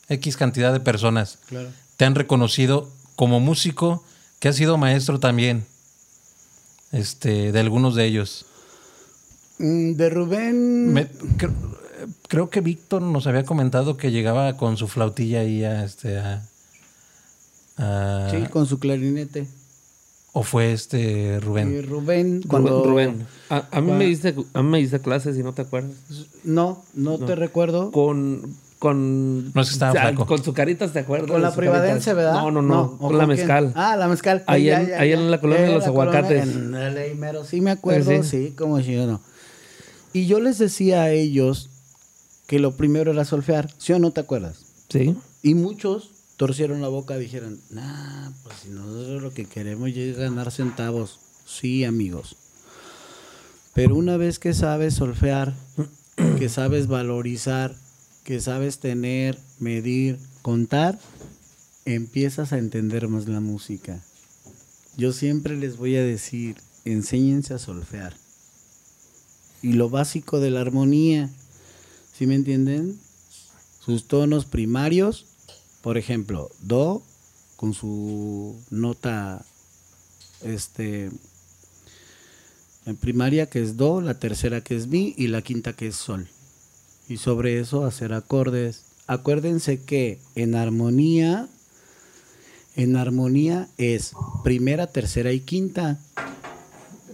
X cantidad de personas. Claro. Te han reconocido como músico, que has sido maestro también, este, de algunos de ellos. Mm, De Rubén. Me- cre- creo que Víctor nos había comentado que llegaba con su flautilla ahí a este a, a- Sí, con su clarinete. o fue este Y Rubén. Rubén, cuando. Rubén. A, a mí me diste, a mí me diste clases y no te acuerdas. No, no, te recuerdo. Con. Con, No es que estaba flaco. con su caritas, ¿te acuerdas? Con la privadense, carita? ¿verdad? No, no, no. ¿o con la quién? mezcal. Ah, la mezcal. Ahí Ya, en- ya, ahí ya. en la colonia de Eh, los la colonia aguacates. en el. Sí, me acuerdo. Sí, Sí, sí. como si yo no. Y yo les decía a ellos que lo primero era solfear. ¿Sí o no te acuerdas? Sí. Y muchos torcieron la boca dijeron, nah, pues si nosotros lo que queremos es ganar centavos. Sí, amigos. Pero una vez que sabes solfear, que sabes valorizar, que sabes tener, medir, contar, empiezas a entender más la música. Yo siempre les voy a decir, enséñense a solfear. Y lo básico de la armonía, ¿sí me entienden? Sus tonos primarios, por ejemplo, do con su nota este en primaria que es do, la tercera que es mi y la quinta que es sol. Y sobre eso hacer acordes. Acuérdense que en armonía en armonía es primera, tercera y quinta.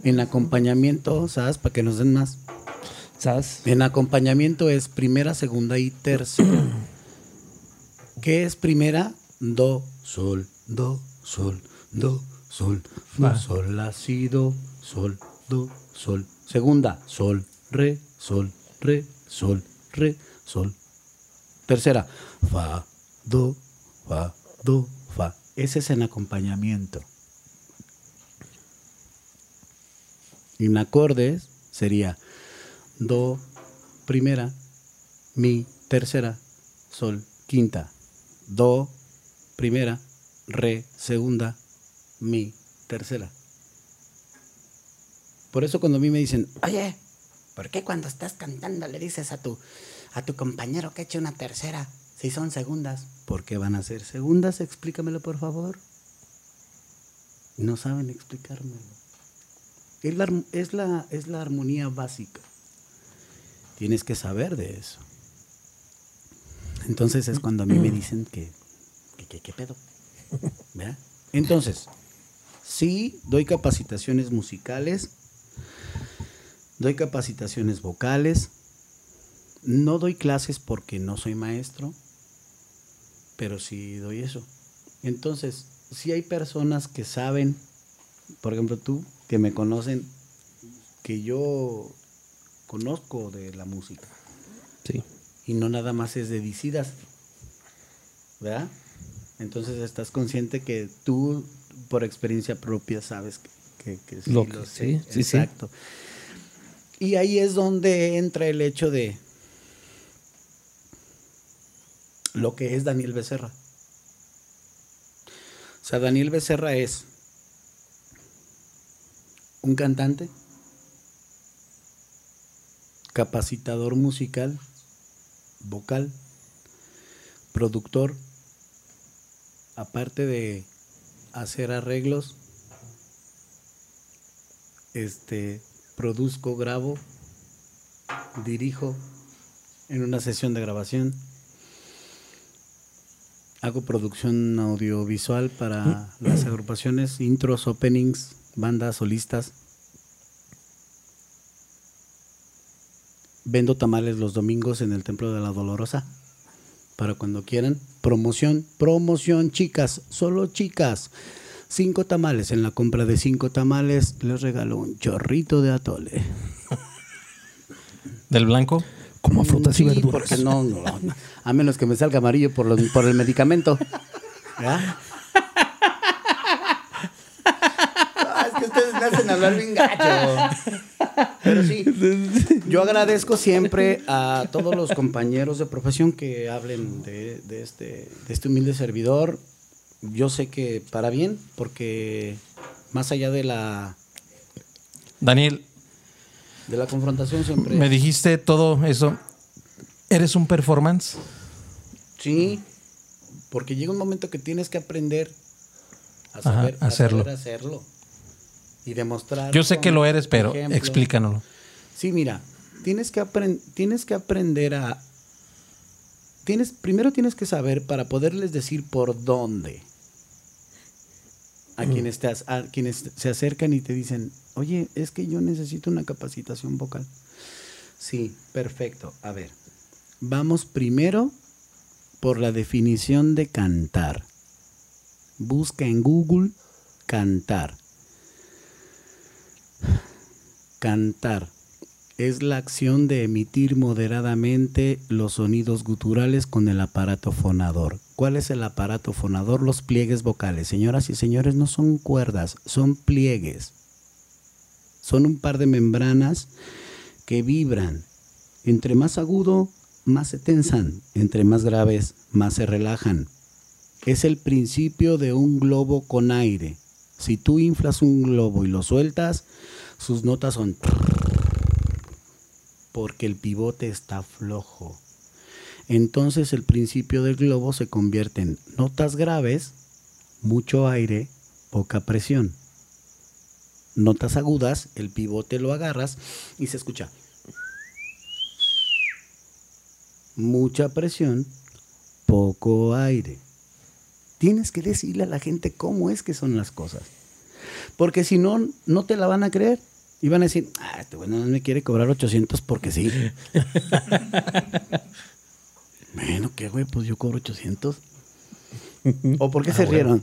En acompañamiento, ¿sabes? Para que nos den más. ¿Sabes? En acompañamiento es primera, segunda y tercera. ¿Qué es primera? Do, sol, do, sol, do, sol, fa, sol, la, si, do, sol, do, sol. Segunda, sol, re, sol, re, sol, re, sol. Tercera, fa, do, fa, do, fa. Ese es en acompañamiento. En acordes sería do primera, mi tercera, sol quinta, do primera, re segunda, mi tercera. Por eso cuando a mí me dicen, oye, ¿por qué cuando estás cantando le dices a tu, a tu compañero que eche una tercera si son segundas? ¿Por qué van a ser segundas? Explícamelo por favor. No saben explicármelo. Es la, es la, es la armonía básica. Tienes que saber de eso. Entonces es cuando a mí me dicen que, que, que- ¿qué pedo? ¿Verdad? Entonces, sí, doy capacitaciones musicales, doy capacitaciones vocales, no doy clases porque no soy maestro, pero sí doy eso. Entonces, sí hay personas que saben, por ejemplo tú, que me conocen, que yo conozco de la música Sí. Y no nada más es de Dicidas, ¿verdad? Entonces estás consciente que tú, por experiencia propia, sabes que, que, que sí Lo que- lo sí, sé. sí, sí. Exacto. Y ahí es donde entra el hecho de lo que es Daniel Becerra. O sea, Daniel Becerra es un cantante, capacitador musical, vocal, productor, aparte de hacer arreglos, este, produzco, grabo, dirijo en una sesión de grabación, hago producción audiovisual para las agrupaciones, intros, openings, bandas, solistas. Vendo tamales los domingos en el Templo de la Dolorosa. Para cuando quieran. Promoción, promoción, chicas, solo chicas. Cinco tamales. En la compra de cinco tamales les regalo un chorrito de atole. Del blanco. Como frutas y Sí, verduras. porque no, no, no. A menos que me salga amarillo por, los- por el medicamento. Ah, es que ustedes me hacen hablar bien gacho. Pero sí, yo agradezco siempre a todos los compañeros de profesión que hablen de, de este, de este humilde servidor. Yo sé que para bien, porque más allá de la, Daniel, de la confrontación siempre... me dijiste todo eso. ¿Eres un performance? Sí, porque llega un momento que tienes que aprender a Ajá, a saber hacerlo y demostrar. Yo sé que lo eres, pero ejemplo. explícanoslo. Sí, mira, tienes que, tienes que aprender a... Tienes, primero tienes que saber para poderles decir por dónde. A quienes, te, a quienes se acercan y te dicen, oye, es que yo necesito una capacitación vocal. Sí, perfecto. A ver, vamos primero por la definición de cantar. Busca en Google cantar. Cantar es la acción de emitir moderadamente los sonidos guturales con el aparato fonador. ¿Cuál es el aparato fonador? Los pliegues vocales. Señoras y señores, no son cuerdas, son pliegues. Son un par de membranas que vibran. Entre más agudo, más se tensan. Entre más graves, más se relajan. Es el principio de un globo con aire. Si tú inflas un globo y lo sueltas, sus notas son porque el pivote está flojo. entonces el principio del globo se convierte en notas graves, mucho aire, poca presión. Notas agudas, el pivote lo agarras y se escucha. Mucha presión, poco aire. Tienes que decirle a la gente cómo es que son las cosas. Porque si no, no te la van a creer. Y van a decir, ah, este güey no me quiere cobrar 800 porque sí. bueno, ¿qué güey? Pues yo cobro 800. ¿O por qué Ah, se rieron?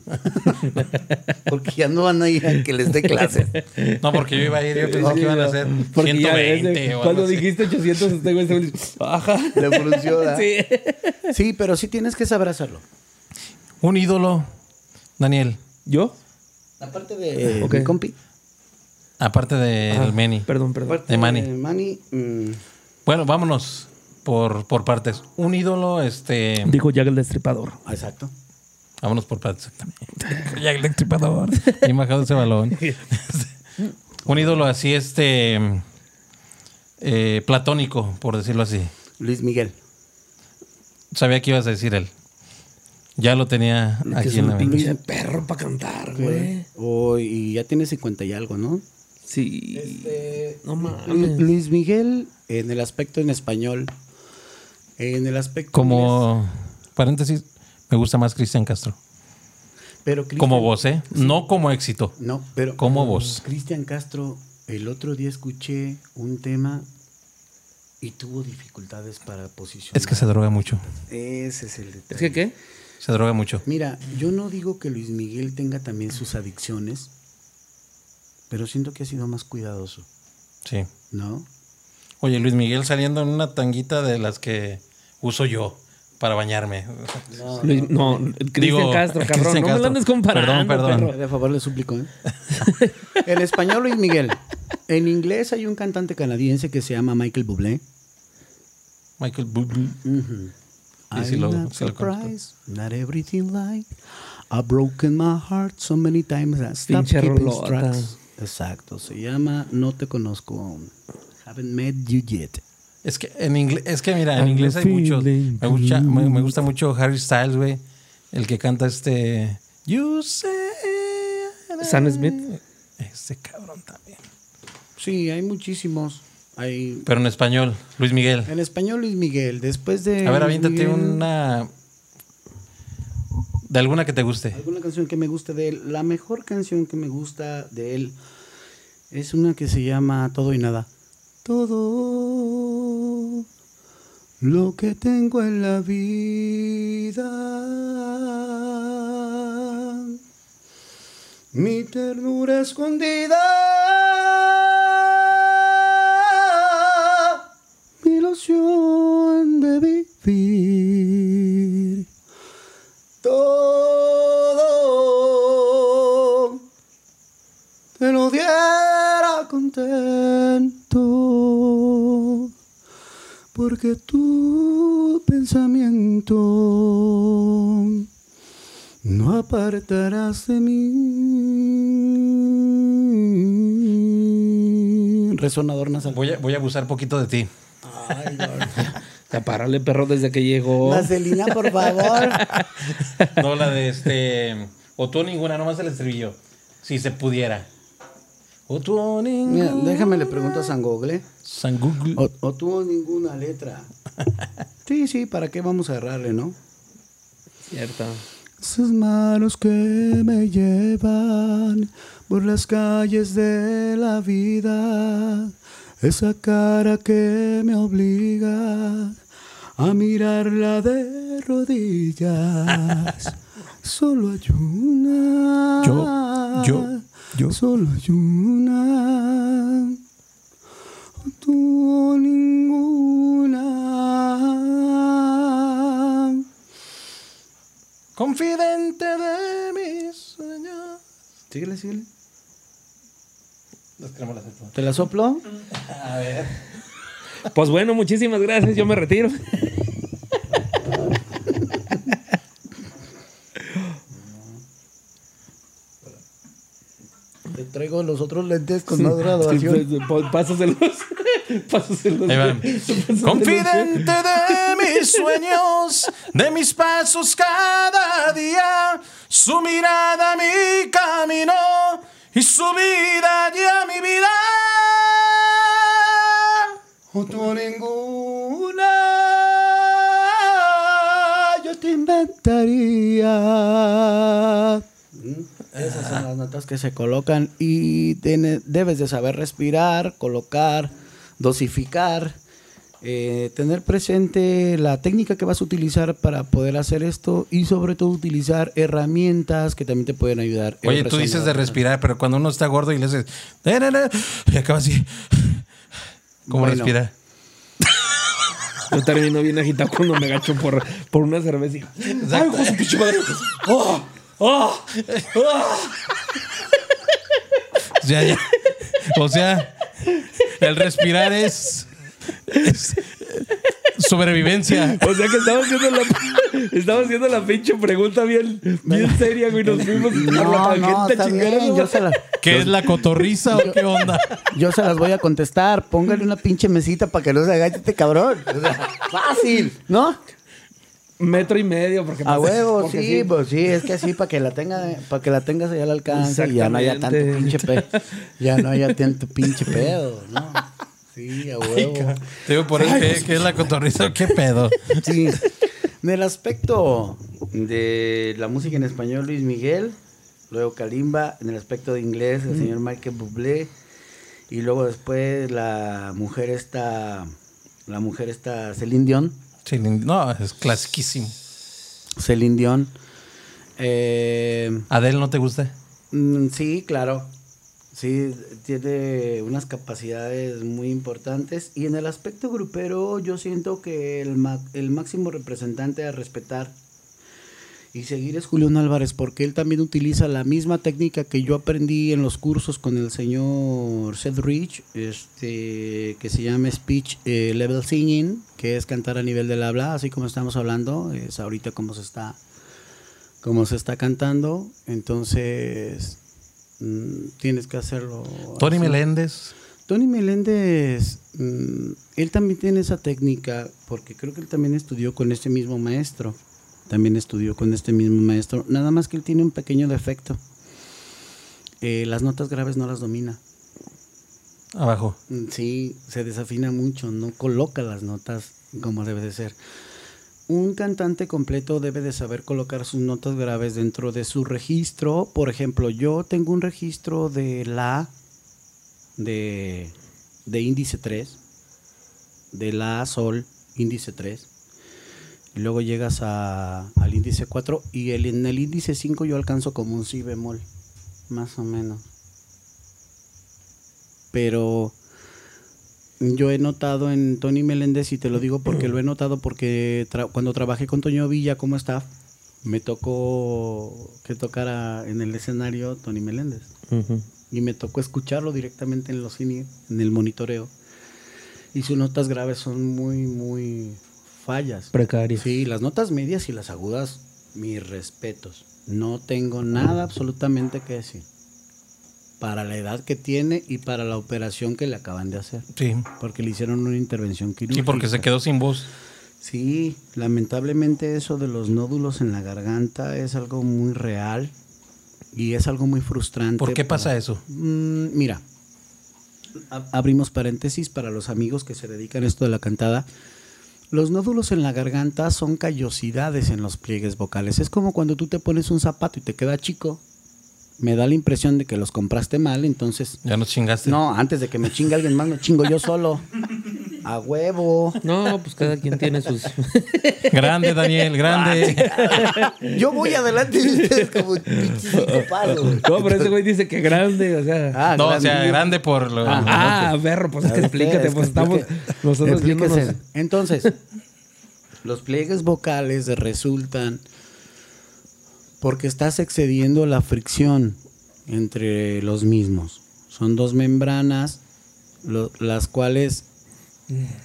porque ya no van a ir a que les dé clases. No, porque yo iba a ir, yo pensé que iban a ser Porque ya 120 ese- o algo Cuando así. dijiste 800, este güey se Ajá. Le funciona. Sí. Sí, pero sí tienes que saber hacerlo. Un ídolo, Daniel, ¿Yo? Aparte de Ok. mi compi. aparte del Ah, Meni. Perdón, perdón. aparte De Manny. Manny, mm, Bueno, vámonos por, por partes. Un ídolo, este. Dijo Jack el Destripador. exacto. Vámonos por partes, exactamente. Ya el destripador. Y bajado ese balón. Un ídolo así, este. eh, platónico, por decirlo así. Luis Miguel. Sabía que ibas a decir él. Ya lo tenía aquí es en un la mente. pinche perro para cantar, güey. Oh, y ya tiene 50 y algo, ¿no? Sí. no Lu- mames. Luis Miguel, en el aspecto en español, en el aspecto. Como paréntesis, me gusta más Cristian Castro. pero Cristian- Como voz, ¿eh? No como éxito. No, pero. Como voz. Cristian Castro, el otro día escuché un tema y tuvo dificultades para posicionar. Es que se droga mucho. Ese es el detalle. ¿Es que qué? Se droga mucho. Mira, yo no digo que Luis Miguel tenga también sus adicciones, pero siento que ha sido más cuidadoso, Sí. ¿no? Oye, Luis Miguel saliendo en una tanguita de las que uso yo para bañarme. Luis- no, Cristian Digo, Castro, cabrón. Cristian no me Castro. lo andes comparando. Perdón, perdón. perro. De favor le suplico, ¿eh? en español Luis Miguel. En inglés hay un cantante canadiense que se llama Michael Bublé. Michael Bublé. Y I'm lo- not conozco. surprised, not everything like I've broken my heart so many times I stopped Pinche keeping rolota. tracks. Exacto, se llama No te conozco. Haven't met you yet. Es que en inglés, es que mira, en I'm inglés hay muchos. Me gusta, me, me gusta mucho Harry Styles, güey. El que canta este. You say. Sam Smith. Ese cabrón también. Sí, hay muchísimos. Hay Pero en español, Luis Miguel. en español Luis Miguel, después de A ver, Luis aviéntate Miguel, una. De alguna que te guste. alguna canción que me guste de él. La mejor canción que me gusta de él es una que se llama Todo y Nada. Todo lo que tengo en la vida. Mi ternura escondida. Ilusión de vivir. Todo te lo diera contento, porque tu pensamiento no apartarás de mí. Resonador nasal. Voy a, voy a poquito de ti. Ay, Lord. Ya párale, perro, desde que llegó. Vaselina, por favor. No la de este. O tú ninguna, nomás el estribillo. Si se pudiera. O tú o Mira, ninguna. déjame le pregunto a San Google. San Google. O, o tuvo ninguna letra. Sí, sí, ¿para qué vamos a agarrarle, no? Cierto. Sus manos que me llevan por las calles de la vida. Esa cara que me obliga a mirarla de rodillas. Solo hay una. Yo, yo, yo. Solo hay una. Tú ninguna. Confidente de mis sueños. Síguele, síguele. Nos queremos la hacer ¿Te la soplo? A ver. Pues bueno, muchísimas gracias. Yo me retiro. Te traigo los otros lentes con más graduación. Sí, pues, pues, Pásaselos. Pasos en los Ahí va. Pasos en los Confidente de mis sueños, de mis pasos cada día, su mirada mi camino y su vida ya mi vida. Junto ninguna yo te inventaría. Esas son las notas que se colocan y debes de saber respirar, colocar, dosificar, eh, tener presente la técnica que vas a utilizar para poder hacer esto y sobre todo utilizar herramientas que también te pueden ayudar. Oye, tú dices de respirar, pero cuando uno está gordo y le haces. Y acaba así. ¿Cómo Bueno. respira? Yo termino bien agitado cuando me gacho por, por una cerveza. y-. ¡Oh! ¡Oh! ¡Oh! O sea, ya- o sea, el respirar es, es sobrevivencia. O sea que estamos haciendo la, estamos haciendo la pinche pregunta bien, bien seria, güey. Nos fuimos por la No, no, tangente está chingada. bien, yo se, la- ¿Qué es la cotorriza o qué onda? yo se las voy a contestar. Póngale una pinche mesita para que no se agache este cabrón. O sea, fácil, ¿no? Metro y medio, porque A huevo, porque sí, pues sí, es que así para que la tenga, para que la tengas allá al alcance y ya no haya tanto pinche pedo. Ya no haya tanto pinche pedo, ¿no? Sí, a huevo. Te digo por eso que, que es la cotorriza qué pedo. Sí. En el aspecto de la música en español, Luis Miguel, luego Kalimba, en el aspecto de inglés, el señor Michael Bublé, y luego después la mujer esta, la mujer esta Celine Dion, Sí, no, es clasiquísimo. Celine Dion. Eh, ¿Adel no te gusta? Mm, Sí, claro. Sí, tiene unas capacidades muy importantes. Y en el aspecto grupero, yo siento que el, el máximo representante a respetar y seguir es Julián Álvarez, porque él también utiliza la misma técnica que yo aprendí en los cursos con el señor Seth Rich, este, que se llama Speech eh, Level Singing, que es cantar a nivel del habla, así como estamos hablando, es ahorita como se está como se está cantando, entonces mm, tienes que hacerlo. Tony así. Meléndez. Tony Meléndez, mm, él también tiene esa técnica, porque creo que él también estudió con este mismo maestro. También estudió con este mismo maestro. Nada más que él tiene un pequeño defecto. Eh, las notas graves no las domina. Abajo. Mm, Sí, se desafina mucho, no coloca las notas como debe de ser. Un cantante completo debe de saber colocar sus notas graves dentro de su registro. Por ejemplo, yo tengo un registro de la de, índice 3, de la sol índice 3. Y luego llegas a- al índice 4 y el, en el índice 5 yo alcanzo como un si bemol, más o menos. Pero yo he notado en Tony Meléndez, y te lo digo porque lo he notado porque tra- cuando trabajé con Toño Villa como staff, me tocó que tocara en el escenario Tony Meléndez. Y me tocó escucharlo directamente en los cine, en el monitoreo. Y sus notas graves son muy, muy fallas. Precarias. Sí, las notas medias y las agudas, mis respetos. No tengo nada absolutamente que decir. Para la edad que tiene y para la operación que le acaban de hacer. Sí. Porque le hicieron una intervención Sí, quirúrgica. porque se quedó sin voz. Sí, lamentablemente eso de los nódulos en la garganta es algo muy real y es algo muy frustrante. ¿Por qué para- pasa eso? Mm, mira, abrimos paréntesis para los amigos que se dedican a esto de la cantada. Los nódulos en la garganta son callosidades en los pliegues vocales. Es como cuando tú te pones un zapato y te queda chico. Me da la impresión de que los compraste mal, entonces... Ya nos chingaste. No, antes de que me chingue alguien más, me chingo yo solo. A huevo. No, pues cada quien tiene sus. Grande, Daniel, grande. Yo voy adelante de ustedes como palos. No, pero ese güey dice que grande, o sea. Ah, no, o sea, grande. grande por lo. Ah, perro, pues es que ¿Sabe explícate, qué? Es pues que estamos nosotros explíquese. viéndonos. Entonces, los pliegues vocales resultan porque estás excediendo la fricción entre los mismos. Son dos membranas, las cuales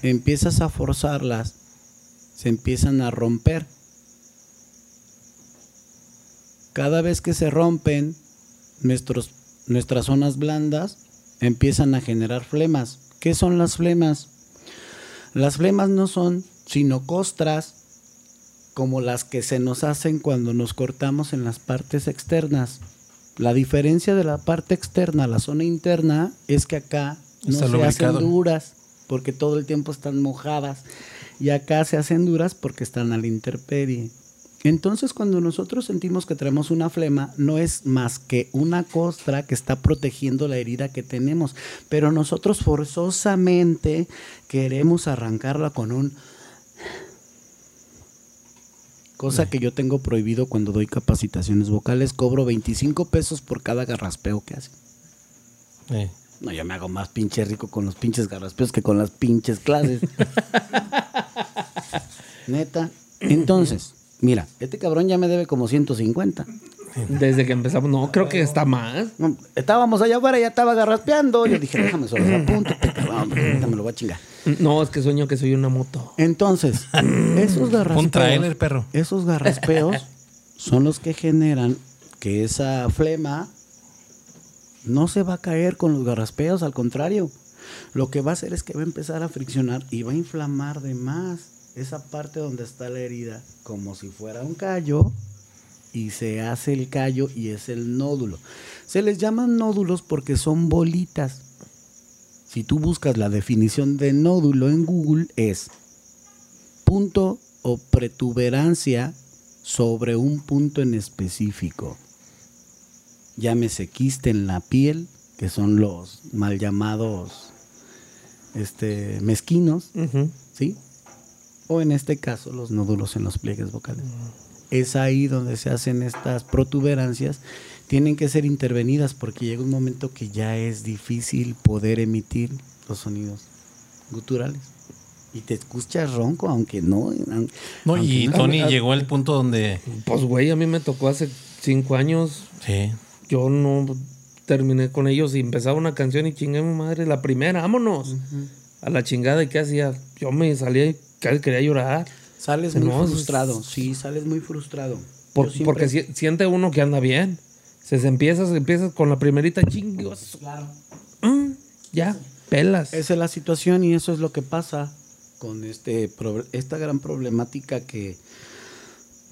empiezas a forzarlas, se empiezan a romper. Cada vez que se rompen, nuestros, nuestras zonas blandas empiezan a generar flemas. ¿Qué son las flemas? Las flemas no son sino costras como las que se nos hacen cuando nos cortamos en las partes externas. La diferencia de la parte externa a la zona interna es que acá no Está se lubricado. hacen duras porque todo el tiempo están mojadas y acá se hacen duras porque están a la intemperie. Entonces cuando nosotros sentimos que traemos una flema no es más que una costra que está protegiendo la herida que tenemos, pero nosotros forzosamente queremos arrancarla con un Cosa que yo tengo prohibido cuando doy capacitaciones vocales, cobro 25 pesos por cada garraspeo que hace. Eh, No, yo me hago más pinche rico con los pinches garraspeos que con las pinches clases. Neta. Entonces, mira, este cabrón ya me debe como 150. Desde que empezamos, no, creo que está más. No, Estábamos allá afuera, ya estaba garraspeando. Yo dije, déjame solo apunto, este cabrón, porque ahorita me lo voy a chingar. No, es que sueño que soy una moto. Entonces, esos garraspeos. Un perro. Esos garraspeos son los que generan que esa flema no se va a caer con los garraspeos, al contrario. Lo que va a hacer es que va a empezar a friccionar y va a inflamar de más esa parte donde está la herida, como si fuera un callo, y se hace el callo y es el nódulo. Se les llaman nódulos porque son bolitas. Si tú buscas la definición de nódulo en Google es punto o protuberancia sobre un punto en específico. Llámese quiste en la piel, que son los mal llamados este, mezquinos. ¿sí? O en este caso, los nódulos en los pliegues vocales. Es ahí donde se hacen estas protuberancias. Tienen que ser intervenidas porque llega un momento que ya es difícil poder emitir los sonidos guturales. Y te escuchas ronco, aunque no. No, aunque y no- Tony llegó al punto donde. Pues, güey, a mí me tocó hace cinco años. Sí. Yo no terminé con ellos y empezaba una canción y chingué a mi madre. La primera, vámonos. A la chingada, ¿y qué hacía? Yo me salía y casi quería llorar. Sales muy No, frustrado, sí, sales muy frustrado. Por- Yo siempre- Porque si- siente uno que anda bien. Se, se empieza, se empieza con la primerita chingos. Mm, ya, pelas. Esa es la situación y eso es lo que pasa con este esta gran problemática que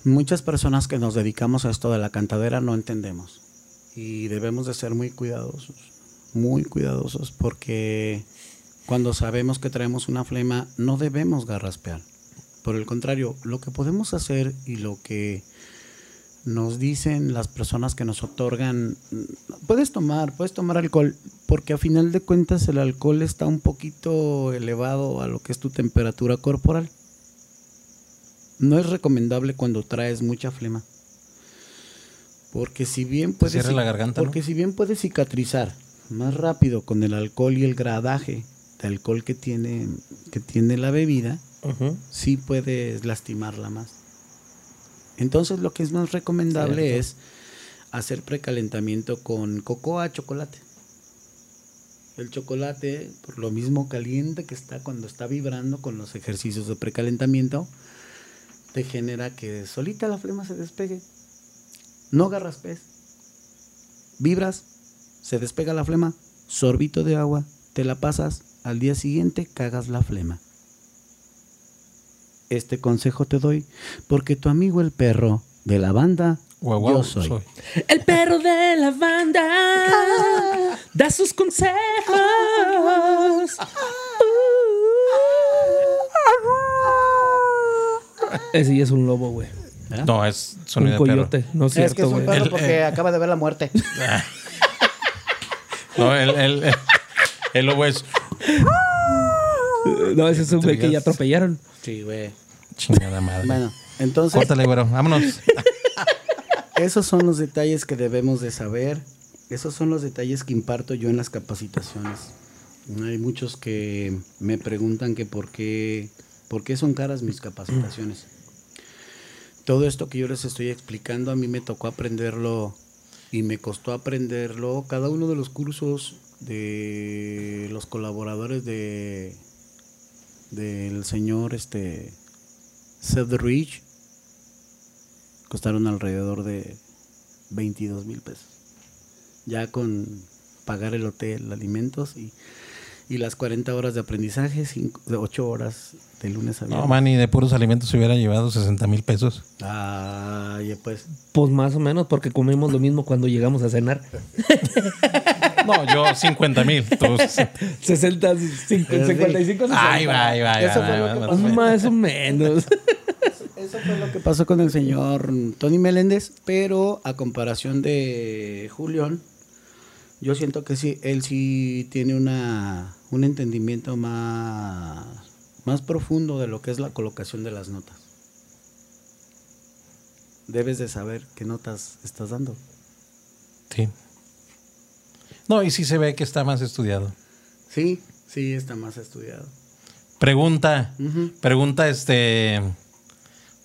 muchas personas que nos dedicamos a esto de la cantadera no entendemos. Y debemos de ser muy cuidadosos, muy cuidadosos, porque cuando sabemos que traemos una flema no debemos garraspear. Por el contrario, lo que podemos hacer y lo que nos dicen las personas que nos otorgan, puedes tomar, puedes tomar alcohol, porque a final de cuentas el alcohol está un poquito elevado a lo que es tu temperatura corporal. No es recomendable cuando traes mucha flema. Porque si bien puede cierra la garganta, ¿no? porque si bien puede cicatrizar más rápido con el alcohol y el gradaje de alcohol que tiene que tiene la bebida, sí puedes lastimarla más. Entonces lo que es más recomendable Cierto. es hacer precalentamiento con cocoa, chocolate. El chocolate, por lo mismo caliente que está cuando está vibrando con los ejercicios de precalentamiento, te genera que solita la flema se despegue. No agarras pez. Vibras, se despega la flema, sorbito de agua, te la pasas, al día siguiente cagas la flema. Este consejo te doy porque tu amigo el perro de la banda Guau, guau, yo soy. El perro de la banda da sus consejos. Ese ya es un lobo, güey. ¿verdad? No, es Un sonido de perro. coyote. No es es que cierto, es un güey. perro El- porque el- acaba de ver la muerte. No, el, el, el, el lobo es. No, ese es un güey que ya atropellaron. Sí, güey. Chingada madre. Bueno, entonces Córtale, güero. Vámonos. esos son los detalles que debemos de saber. Esos son los detalles que imparto yo en las capacitaciones. Hay muchos que me preguntan que por qué, por qué son caras mis capacitaciones. Todo esto que yo les estoy explicando a mí me tocó aprenderlo y me costó aprenderlo. Cada uno de los cursos de los colaboradores de del señor este Seth Rich costaron alrededor de 22 mil pesos. Ya con pagar el hotel, alimentos y, Y las 40 horas de aprendizaje, 8 horas de lunes a No, viernes. man, y de puros alimentos se hubiera llevado 60 mil pesos. Ay, pues. Pues más o menos, porque comemos lo mismo cuando llegamos a cenar. No, yo 50 mil. 60, 55, Ay, va, ay, va, Eso va, fue ay, lo va, que va, pasó. va. Más o menos. Eso fue lo que pasó con el señor Tony Meléndez, pero a comparación de Julián, yo siento que sí, él sí tiene una, un entendimiento más, más profundo de lo que es la colocación de las notas. Debes de saber qué notas estás dando. Sí. No, y sí se ve que está más estudiado. Sí, sí, está más estudiado. Pregunta, pregunta este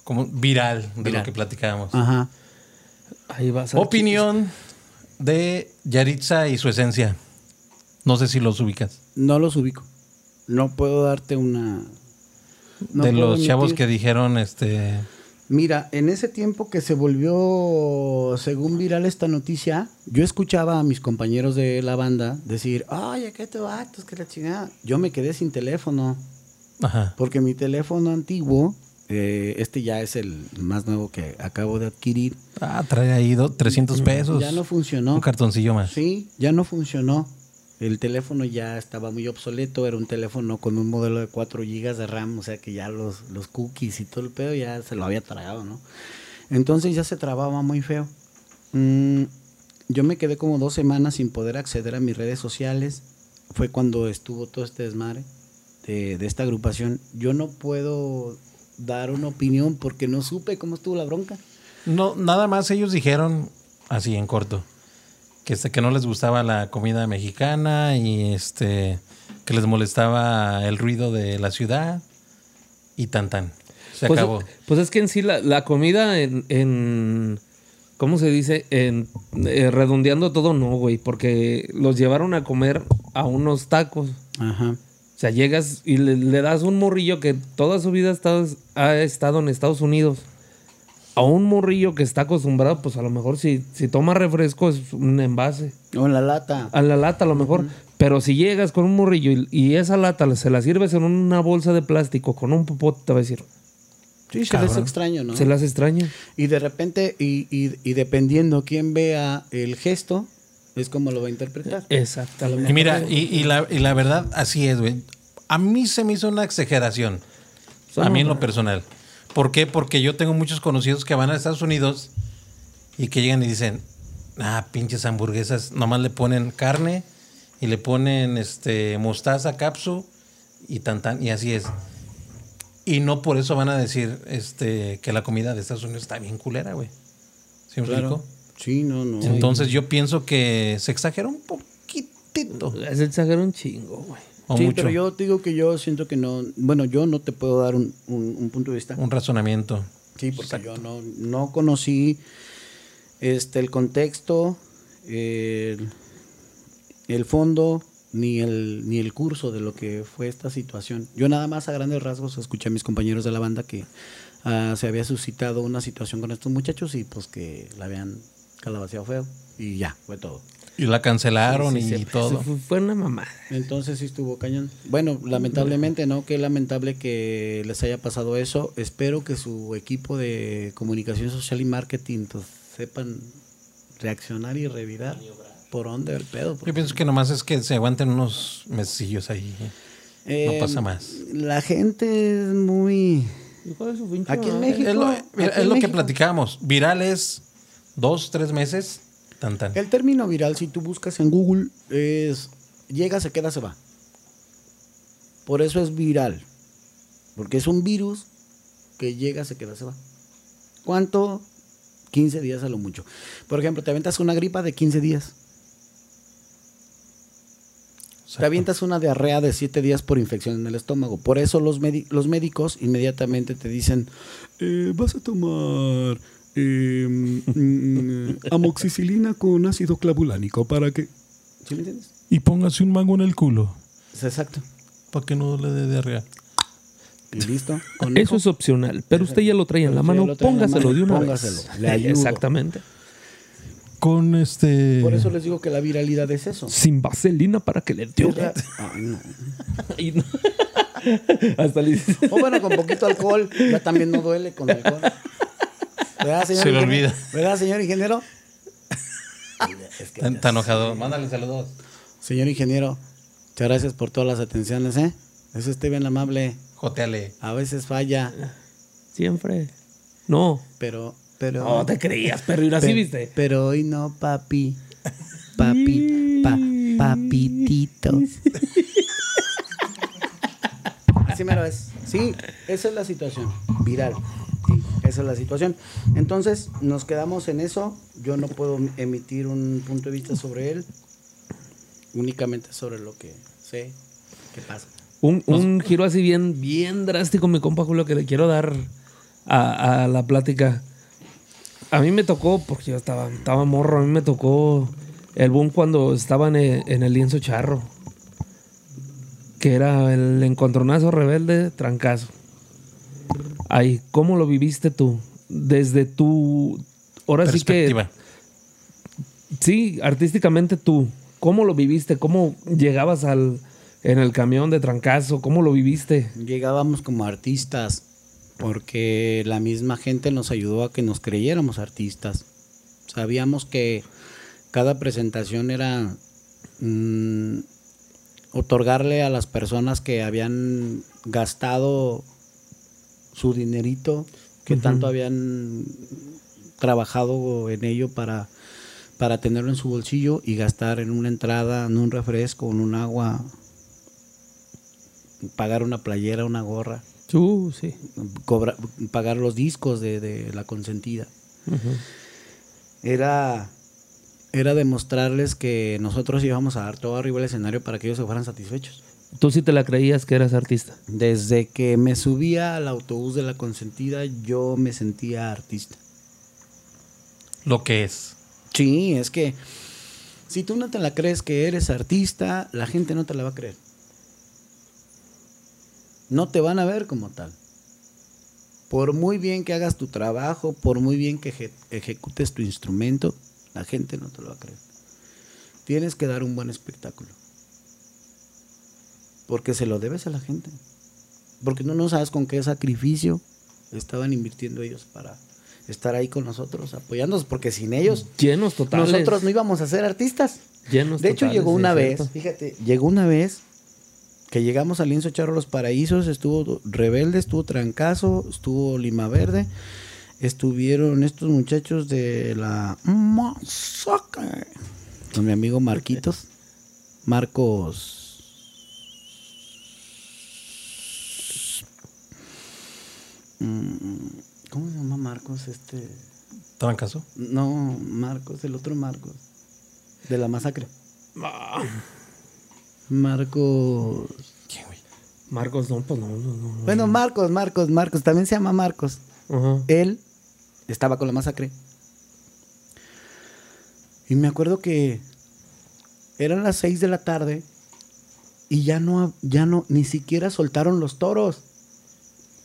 como viral de Viral. lo que platicábamos. Ajá. Ahí vas a Opinión de Yaritza y su esencia. No sé si los ubicas. No los ubico. No puedo darte una... no de los chavos que dijeron este Mira, en ese tiempo que se volvió, según viral esta noticia, yo escuchaba a mis compañeros de la banda decir, ay, ¿qué te vatos? Que la chingada. Yo me quedé sin teléfono, ajá. porque mi teléfono antiguo, eh, este ya es el más nuevo que acabo de adquirir, Ah, trae ahí do- 300 pesos. ya no funcionó. Un cartoncillo más. Sí, ya no funcionó. El teléfono ya estaba muy obsoleto, era un teléfono con un modelo de 4 GB de RAM, o sea que ya los, los cookies y todo el pedo ya se lo había tragado, ¿no? Entonces ya se trababa muy feo. Mm, yo me quedé como dos semanas sin poder acceder a mis redes sociales. Fue cuando estuvo todo este desmadre de, de esta agrupación. Yo no puedo dar una opinión porque no supe cómo estuvo la bronca. No, nada más ellos dijeron así en corto que este que no les gustaba la comida mexicana y este que les molestaba el ruido de la ciudad y tan tan. Se pues, acabó. pues es que en sí la, la comida en, en- ¿Cómo se dice? En, eh, redondeando todo, no, güey. Porque los llevaron a comer a unos tacos. Ajá. O sea, llegas y le, le das un morrillo que toda su vida ha estado, ha estado en Estados Unidos. A un morrillo que está acostumbrado, pues a lo mejor si, si toma refresco es un envase. O en la lata. A la lata a lo mejor. Pero si llegas con un morrillo y, y esa lata se la sirves en una bolsa de plástico con un popote, te va a decir, Sí, se les extraño, ¿no? se las extraña. Y de repente, y, y, y dependiendo quién vea el gesto, es como lo va a interpretar. Exactamente. Y mira, y, y la, y la verdad, así es, güey. A mí se me hizo una exageración. A mí en lo personal. ¿Por qué? Porque yo tengo muchos conocidos que van a Estados Unidos y que llegan y dicen, ah, pinches hamburguesas, nomás le ponen carne y le ponen este mostaza, capsu y tan tan, y así es. Y no por eso van a decir este que la comida de Estados Unidos está bien culera, güey. ¿Sí me explico? Sí, no, no. Entonces yo pienso que se exagera un poquitito. Es exagerar un chingo, güey. O sí, mucho. pero yo te digo que yo siento que no. Bueno, yo no te puedo dar un, un- un punto de vista. Un razonamiento. Sí, porque yo no, no conocí este el contexto, el, el fondo, ni el, ni el curso de lo que fue esta situación. Yo nada más a grandes rasgos escuché a mis compañeros de la banda que ah, se había suscitado una situación con estos muchachos y pues que la habían calabaceado feo. Y ya, fue todo. Y la cancelaron Sí, sí, y todo. fue- Fue una mamada. Entonces sí estuvo cañón. Bueno, lamentablemente, ¿no? Qué lamentable que les haya pasado eso. Espero que su equipo de comunicación social y marketing pues, sepan reaccionar y revirar por dónde el pedo. Yo pienso que nomás es que se aguanten unos mesillos ahí. Eh, no pasa más. La gente es muy... Aquí en. México. Es lo, mira, es lo que platicamos. Virales, dos, tres meses, tan tan. El término viral, si tú buscas en Google, es llega, se queda, se va. Por eso es viral. Porque es un virus que llega, se queda, se va. ¿Cuánto? 15 días a lo mucho. Por ejemplo, te aventas una gripa de 15 días. Te avientas una diarrea de 7 días por infección en el estómago. Por eso los, los médicos inmediatamente te dicen, "Eh, vas a tomar eh, amoxicilina con ácido clavulánico para que... ¿Sí me entiendes? Y póngase un mango en el culo. Es exacto. Para que no le dé diarrea. Y listo. Con Eso es opcional, pero usted ya lo trae en la mano, póngaselo mano, de una póngaselo, vez. le ayudo. Exactamente. con este. Por eso les digo que la viralidad es eso. Sin vaselina para que le dio. Ay, no. Y no- Hasta le dices. O bueno, con poquito alcohol, ya también no duele con alcohol. ¿Verdad, señor Se le ingeniero? olvida. ¿Verdad, señor ingeniero? Es que- Tan, tan enojado. Mándale saludos. Señor ingeniero, muchas gracias por todas las atenciones, ¿eh? Es usted bien amable. Joteale. A veces falla, Siempre. No. pero... pero No te creías, perro. Y así viste. Pero hoy no, papi. Papi, pa, papitito. Así me lo es. Sí, esa es la situación. Viral. Esa es la situación. Entonces, nos quedamos en eso. Yo no puedo emitir un punto de vista sobre él. Únicamente sobre lo que sé que pasa. Un, un giro así bien, bien drástico, mi compa Julio, que le quiero dar a, a la plática. A mí me tocó, porque yo estaba, estaba morro, a mí me tocó el boom cuando estaban en, en el lienzo charro. Que era el encontronazo rebelde, trancazo. Ay, ¿cómo lo viviste tú? Desde tu. Ahora sí que. Perspectiva. Sí, artísticamente tú. ¿Cómo lo viviste? ¿Cómo llegabas al en el camión de trancazo? ¿Cómo lo viviste? Llegábamos como artistas porque la misma gente nos ayudó a que nos creyéramos artistas. Sabíamos que cada presentación era mm, otorgarle a las personas que habían gastado su dinerito, que tanto habían trabajado en ello para, para tenerlo en su bolsillo y gastar en una entrada, en un refresco, en un agua, pagar una playera, una gorra, Uh, sí. cobra- pagar los discos de, de la consentida. Era, era demostrarles que nosotros íbamos a dar todo arriba del escenario para que ellos se fueran satisfechos. Tú sí te la creías que eras artista. Desde que me subía al autobús de la consentida, yo me sentía artista. Lo que es. Sí, es que si tú no te la crees que eres artista, la gente no te la va a creer. No te van a ver como tal. Por muy bien que hagas tu trabajo, por muy bien que eje- ejecutes tu instrumento, la gente no te lo va a creer. Tienes que dar un buen espectáculo. Porque se lo debes a la gente. Porque tú no sabes con qué sacrificio estaban invirtiendo ellos para estar ahí con nosotros, apoyándonos, porque sin ellos Llenos totales. nosotros no íbamos a ser artistas. Llenos De hecho, totales, llegó una vez, cierto. fíjate, llegó una vez que llegamos al Lienzo Charro Los Paraísos, estuvo Rebelde, estuvo Trancazo, estuvo Lima Verde, estuvieron estos muchachos de la Masacre, con mi amigo Marquitos, Marcos. ¿Cómo se llama Marcos? Este. ¿Trancazo? No, Marcos, el otro Marcos. De la masacre. Ah, Marcos. ¿Quién, güey? Marcos, no, pues no, no, no. Bueno, Marcos, Marcos, Marcos. También se llama Marcos. Él estaba con la masacre. Y me acuerdo que eran las seis de la tarde y ya no, ya no, ni siquiera soltaron los toros.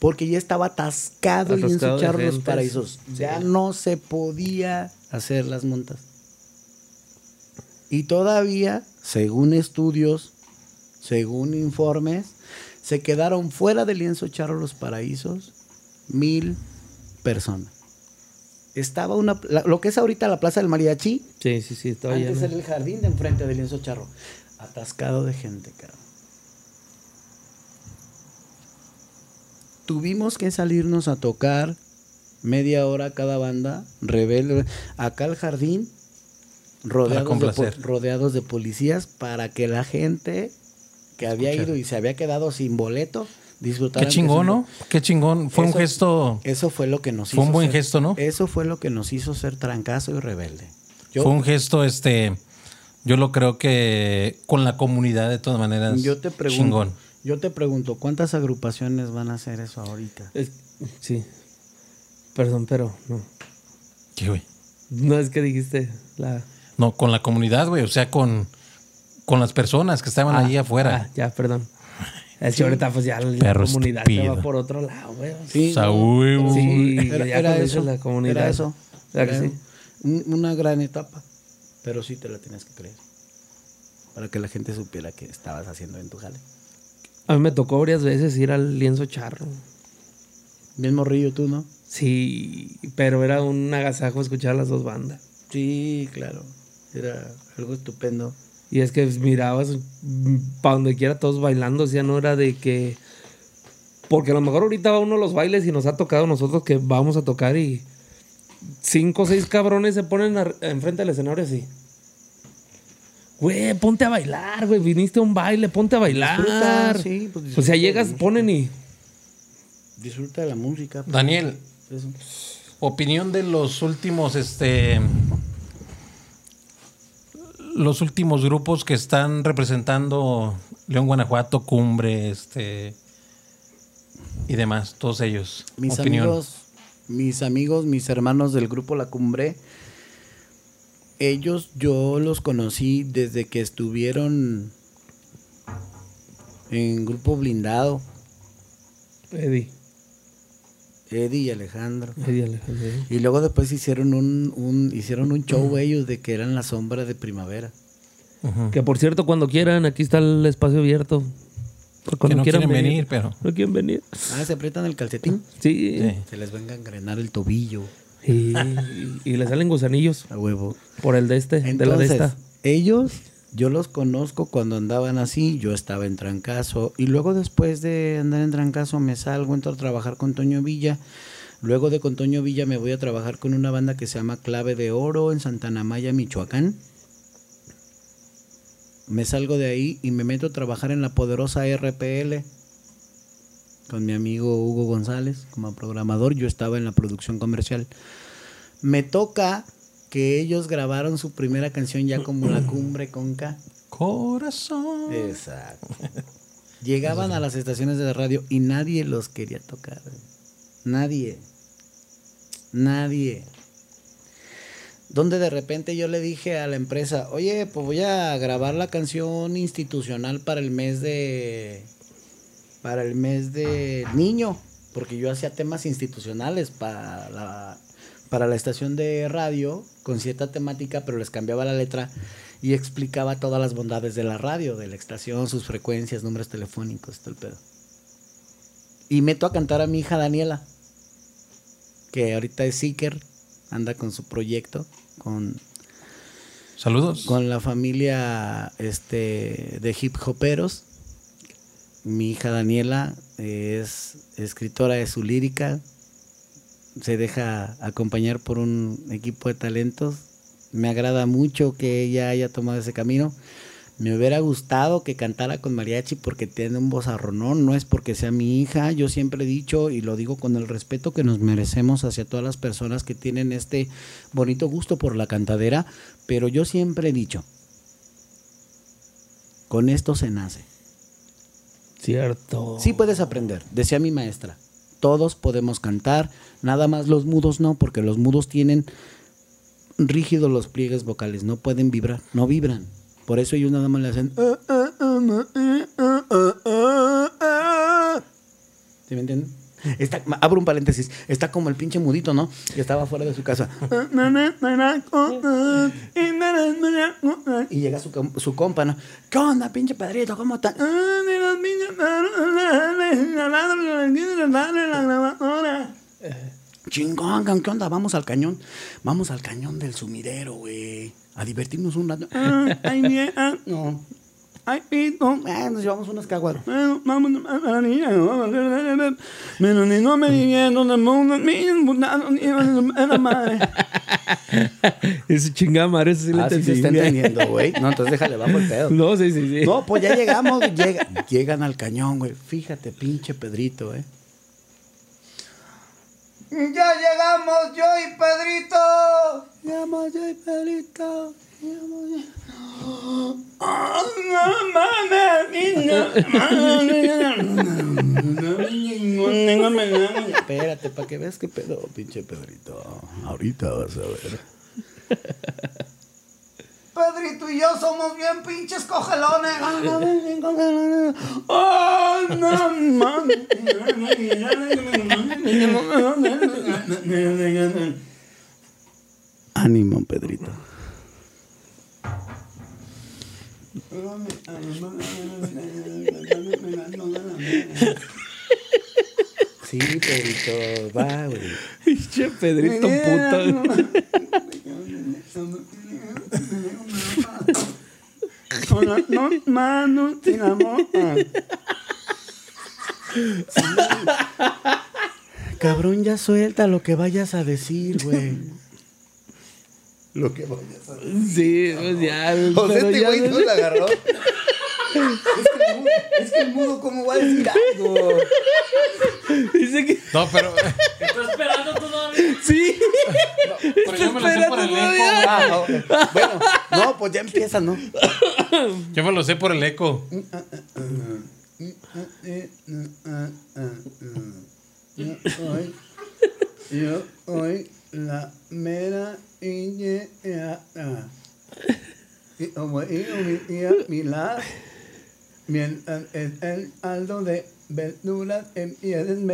Porque ya estaba atascado de charro los paraísos. sí. Ya no se podía hacer las montas. Y todavía, según estudios, según informes, se quedaron fuera del lienzo charro los paraísos mil personas. Estaba una, la- lo que es ahorita la plaza del mariachi, Sí, sí, sí, antes era el jardín de enfrente del lienzo charro, atascado de gente, cabrón. Tuvimos que salirnos a tocar media hora cada banda, rebelde, acá al jardín, rodeados de, rodeados de policías para que la gente que había Escuchar. ido y se había quedado sin boleto disfrutara. Qué chingón, ¿no? Qué chingón. Fue un gesto. Eso fue lo que nos Fue un hizo buen ser- gesto, ¿no? Eso fue lo que nos hizo ser trancazo y rebelde. Yo, Fue un gesto, este. Yo lo creo que con la comunidad de todas maneras. yo te pregunto, Chingón. Yo te pregunto, ¿cuántas agrupaciones van a hacer eso ahorita? Es- sí. Perdón, pero no. ¿Qué, güey? No es que dijiste la. No, con la comunidad, güey. O sea, con, con las personas que estaban allí afuera. Ah, ya, perdón. Es que ahorita pues ya la Perro comunidad se va por otro lado, güey. Sí, uy. Sí, era, ya era eso. la comunidad. Era eso. ¿Verdad que Era- sí? un- una gran etapa, pero sí te la tenías que creer. Para que la gente supiera que estabas haciendo en tu jale. A mí me tocó varias veces ir al lienzo charro. Bien morrillo tú, ¿no? Sí, pero era un agasajo escuchar las dos bandas. Sí, claro. Era algo estupendo. Y es que mirabas para donde quiera todos bailando, o sea, no era de que... Porque a lo mejor ahorita va uno a los bailes y nos ha tocado nosotros que vamos a tocar y cinco o seis cabrones se ponen enfrente del escenario así. Güey, ponte a bailar, güey. Viniste a un baile, ponte a bailar. Disfruta, sí, pues o sea, llegas, ponen y... Disfruta de la música. pues, Daniel, eso. opinión de los últimos, este, los últimos grupos que están representando León, Guanajuato, Cumbre, este, y demás, todos ellos. Mis opinión. amigos, mis amigos, mis hermanos del grupo La Cumbre, ellos yo los conocí desde que estuvieron en grupo blindado, Eddie, Eddie y Alejandro. Eddie Alejandro. Y luego después hicieron un, un- hicieron un show ellos de que eran la sombra de primavera. Que por cierto, cuando quieran, aquí está el espacio abierto. Cuando Que no quieran quieren venir, pero- No quieren venir. Ah, se aprietan el calcetín. Sí. Sí. Se les venga a engrenar el tobillo Y, y le salen gusanillos a huevo. por el de este, de la de Entonces, esta. ellos, yo los conozco cuando andaban así, yo estaba en Trancazo, y luego después de andar en Trancazo me salgo, entro a trabajar con Toño Villa, luego de con Toño Villa me voy a trabajar con una banda que se llama Clave de Oro en Santana Maya, Michoacán. Me salgo de ahí y me meto a trabajar en la poderosa RPL con mi amigo Hugo González como programador, yo estaba en la producción comercial. Me toca que ellos grabaron su primera canción ya como La Cumbre con K. Corazón. Exacto. Llegaban a las estaciones de radio y nadie los quería tocar. Nadie. Nadie. Donde de repente yo le dije a la empresa, oye, pues voy a grabar la canción institucional para el mes de. Para el mes de niño. Porque yo hacía temas institucionales para la, para la estación de radio con cierta temática, pero les cambiaba la letra y explicaba todas las bondades de la radio, de la estación, sus frecuencias, números telefónicos, todo el pedo. Y meto a cantar a mi hija Daniela, que ahorita es Seeker, anda con su proyecto, con, Saludos. con la familia este, de hip hoperos. Mi hija Daniela es escritora de su lírica, se deja acompañar por un equipo de talentos. Me agrada mucho que ella haya tomado ese camino. Me hubiera gustado que cantara con mariachi porque tiene un vozarronón, no es porque sea mi hija. Yo siempre he dicho y lo digo con el respeto que nos merecemos hacia todas las personas que tienen este bonito gusto por la cantadera, pero yo siempre he dicho, con esto se nace. Cierto. Sí puedes aprender, decía mi maestra. Todos podemos cantar, nada más los mudos no, porque los mudos tienen rígidos los pliegues vocales, no pueden vibrar, no vibran. Por eso ellos nada más le hacen. "Ah, ah, ah, ah". ¿Sí me entienden? Está, abro un paréntesis, está como el pinche mudito, ¿no? Que estaba fuera de su casa. Y llega su, su compa, ¿no? ¿Qué onda, pinche padrito? ¿Cómo estás? Chingón, ¿qué onda? Vamos al cañón. Vamos al cañón del sumidero, güey. A divertirnos un rato. Ay, bien. No. Ay, pito. Ah, nos llevamos unas caguas. Vamos a la niña. Pero ni no me mundo. Mi imputado ni la madre. Ese chingada madre, eso sí le Ah, sí se entendí. está entendiendo, güey. No, entonces déjale, bajo el pedo. No, sí, sí, sí. No, pues ya llegamos, llega- llegan al cañón, güey. Fíjate, pinche Pedrito, eh. Ya llegamos yo y Pedrito. Llegamos yo y Pedrito. Ah. Espérate, para que veas qué pedo, pinche Pedrito. Ahorita vas a ver. Pedrito y yo somos bien pinches cogelones. ¡Oh, no mames! Ánimo, Pedrito. Sí, Pedrito, va, güey. Pinche Pedrito puta. Con las dos manos sin amor. Cabrón, ya suelta lo que vayas a decir, güey. Lo que vayas a decir. Sí, pues ya. O sea, este güey no la agarró. Es que, el mudo, es que el mudo, ¿cómo va a decir algo? Dice que No, pero, Estoy esperando todavía. sí. pero yo me lo sé por el eco. Ah, ok. Bueno, no, pues ya empieza, ¿no? Yo me lo sé por el eco. Yo soy, yo soy la mera idea. Y como digo mi tía Pilar, mientras es el aldo de verduras, empiecen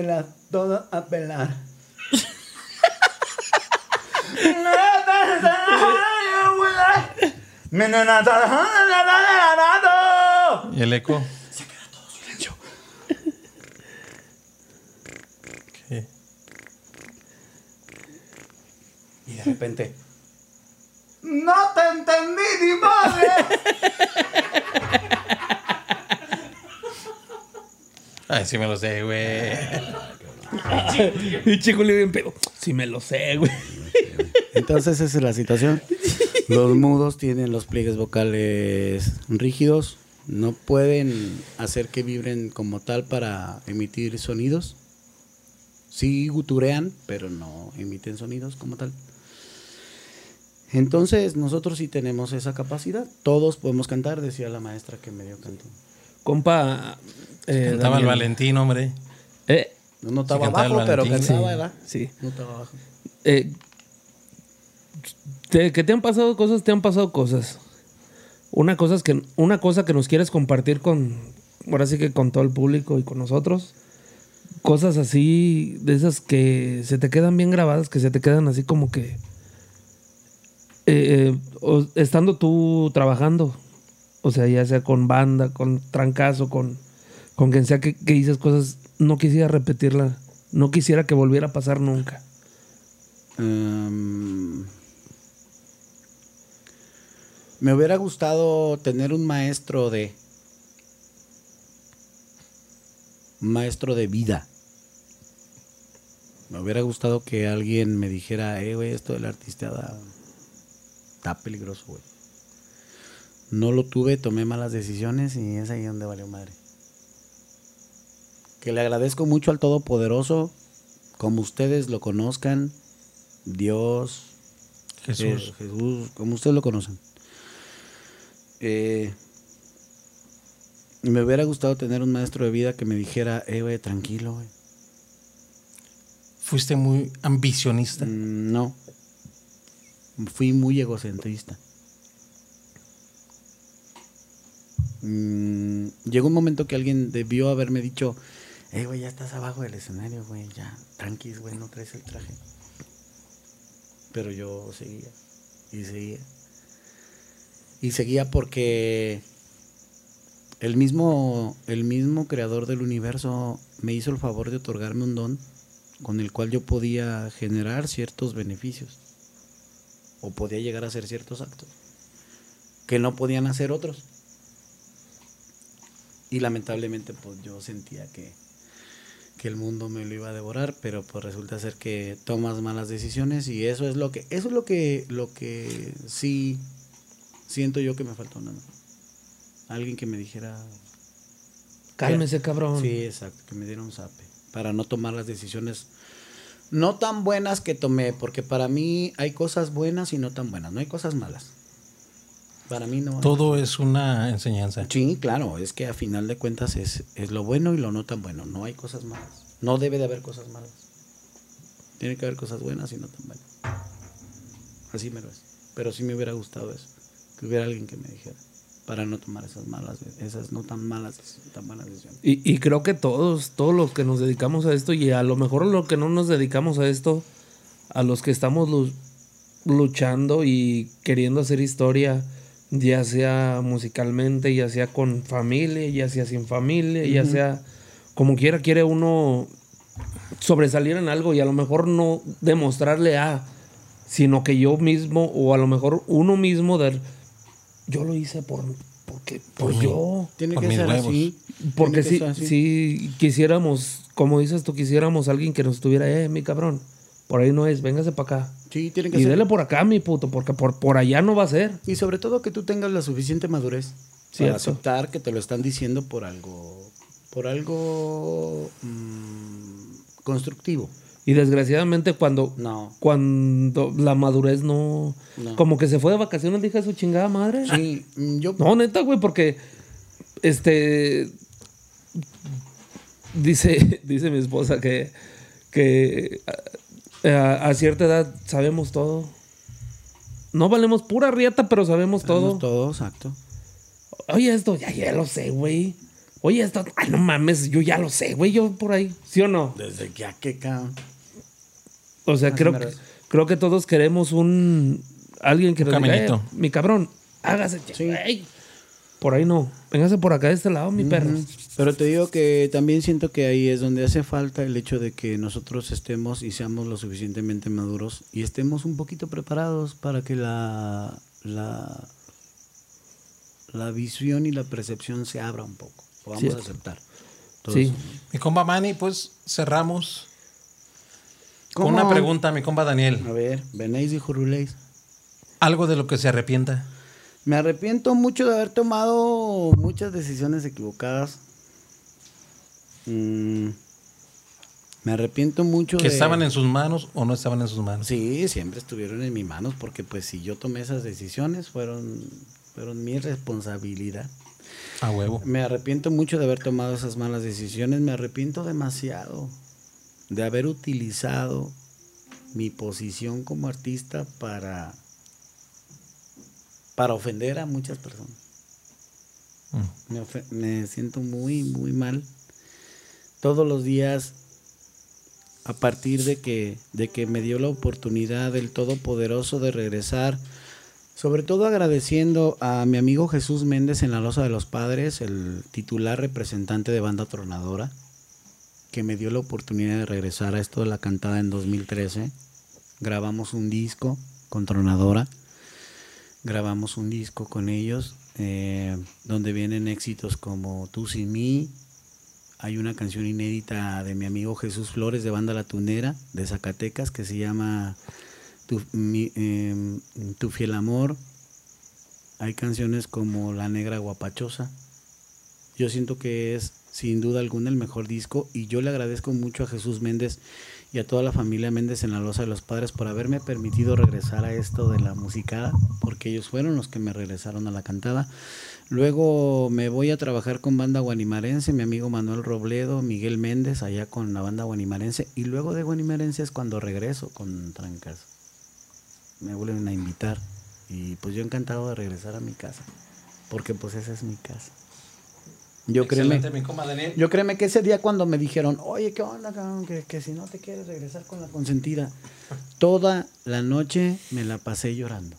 todas a pelar. Y el eco. De repente. ¡No te entendí, ni madre! Ay, sí me lo sé, güey. Y chico le bien pero Sí me lo sé, güey. Entonces esa es la situación. Los mudos tienen los pliegues vocales rígidos, no pueden hacer que vibren como tal para emitir sonidos. Sí guturean, pero no emiten sonidos como tal. Entonces nosotros sí tenemos esa capacidad. Todos podemos cantar, decía la maestra que me dio canto. Compa. Eh, Cantaba el. Valentín, hombre. Eh, No el abajo, pero cantaba, Sí, ¿verdad? sí. No estaba abajo. eh, te- que te han pasado cosas, te han pasado cosas. Una cosa es que una cosa que nos quieres compartir con ahora sí que con todo el público y con nosotros. Cosas así de esas que se te quedan bien grabadas, que se te quedan así como que eh, estando tú trabajando, o sea, ya sea con banda, con trancazo, con con quien sea que, dices cosas, no quisiera repetirla, no quisiera que volviera a pasar nunca. Em, me hubiera gustado tener un maestro de. maestro de vida. Me hubiera gustado que alguien me dijera, eh, güey, esto de la artisteada está peligroso, güey. No lo tuve, tomé malas decisiones y es ahí donde valió madre. Que le agradezco mucho al Todopoderoso, como ustedes lo conozcan, Dios, Jesús. eh, Jesús, como ustedes lo conocen. Eh, me hubiera gustado tener un maestro de vida que me dijera, eh, güey, tranquilo, güey. Fuiste muy ambicionista. Mm, No. Fui muy egocentrista. Mm, llegó un momento que alguien debió haberme dicho, eh, güey, ya estás abajo del escenario, güey, ya, tranquis, güey, no traes el traje. Pero yo seguía y seguía. Y seguía porque el mismo, el mismo creador del universo me hizo el favor de otorgarme un don con el cual yo podía generar ciertos beneficios o podía llegar a hacer ciertos actos que no podían hacer otros. Y lamentablemente pues yo sentía que, que el mundo me lo iba a devorar, pero pues resulta ser que tomas malas decisiones y eso es lo que eso es lo que lo que sí siento yo que me faltó nada. Alguien que me dijera Cálmese, cabrón. Sí, exacto, que me diera un zape para no tomar las decisiones no tan buenas que tomé, porque para mí hay cosas buenas y no tan buenas, no hay cosas malas. Para mí no. Todo es una enseñanza. Sí, claro, es que a final de cuentas es, es lo bueno y lo no tan bueno, no hay cosas malas. No debe de haber cosas malas. Tiene que haber cosas buenas y no tan buenas. Así me lo es. Pero sí me hubiera gustado eso, que hubiera alguien que me dijera para no tomar esas malas, esas no tan malas, tan malas decisiones. Y, y creo que todos, todos los que nos dedicamos a esto, y a lo mejor los que no nos dedicamos a esto, a los que estamos luchando y queriendo hacer historia, ya sea musicalmente, ya sea con familia, ya sea sin familia, ya sea como quiera, quiere uno sobresalir en algo y a lo mejor no demostrarle a, sino que yo mismo o a lo mejor uno mismo dar, yo lo hice por, porque, por yo. Tiene Por que ser huevos. así. Porque si, así. si quisiéramos, como dices tú, quisiéramos alguien que nos estuviera, eh, mi cabrón, por ahí no es, véngase para acá. Sí, tiene que Y ser. dele por acá, mi puto, porque por, por allá no va a ser. Y sobre todo que tú tengas la suficiente madurez Cierto. para aceptar que te lo están diciendo por algo, por algo mm, constructivo. Y desgraciadamente cuando, No. cuando la madurez no, No. Como que se fue de vacaciones, dije a su chingada madre. Sí, mm, yo No, neta, güey, porque este dice, dice mi esposa que, que a, a cierta edad sabemos todo. No valemos pura riata, pero sabemos todo. Sabemos todo, exacto. Oye, esto, ya, ya lo sé, güey. Oye, esto, ay, no mames, yo ya lo sé, güey, yo por ahí, ¿sí o no? Desde que a qué cabrón. O sea, Más creo que, creo que todos queremos un alguien que Un nos diga, caminito. "Eh, mi cabrón, hágase, Sí. güey". Por ahí no. Véngase por acá de este lado, mi perro. Pero te digo que también siento que ahí es donde hace falta el hecho de que nosotros estemos y seamos lo suficientemente maduros y estemos un poquito preparados para que la, la, la visión y la percepción se abra un poco. Podamos Cierto. aceptar. todo Sí. eso. Mi compa Manny, pues cerramos con una pregunta, mi compa Daniel. A ver, venéis y juruléis. Algo de lo que se arrepienta. Me arrepiento mucho de haber tomado muchas decisiones equivocadas. Mm, me arrepiento mucho Que de... estaban en sus manos o no estaban en sus manos. Sí, siempre estuvieron en mis manos porque pues si yo tomé esas decisiones fueron, fueron mi responsabilidad. A huevo. Me arrepiento mucho de haber tomado esas malas decisiones, me arrepiento demasiado de haber utilizado mi posición como artista para, para ofender a muchas personas. Mm. Me, siento muy, muy mal. Todos los días, a partir de que, de que me dio la oportunidad del Todopoderoso de regresar, sobre todo agradeciendo a mi amigo Jesús Méndez en la Loza de los Padres, el titular representante de Banda Tronadora, que me dio la oportunidad de regresar a esto de la cantada en 2013. Grabamos un disco con Tronadora grabamos un disco con ellos eh, donde vienen éxitos como Tú sin mí. Hay una canción inédita de mi amigo Jesús Flores de Banda La Tunera de Zacatecas que se llama Tu, em, Tu fiel amor. Hay canciones como La Negra Guapachosa. Yo siento que es sin duda alguna el mejor disco y yo le agradezco mucho a Jesús Méndez y a toda la familia Méndez en la Loza de los Padres por haberme permitido regresar a esto de la musicada, porque ellos fueron los que me regresaron a la cantada. Luego me voy a trabajar con banda guanimarense, mi amigo Manuel Robledo, Miguel Méndez, allá con la banda guanimarense, y luego de guanimarense es cuando regreso con Trancas. Me vuelven a invitar y pues yo encantado de regresar a mi casa, porque pues esa es mi casa. Yo créeme, mi Daniel. yo créeme que ese día cuando me dijeron, oye, ¿qué onda, cabrón? Que, que si no te quieres regresar con la consentida. Toda la noche me la pasé llorando.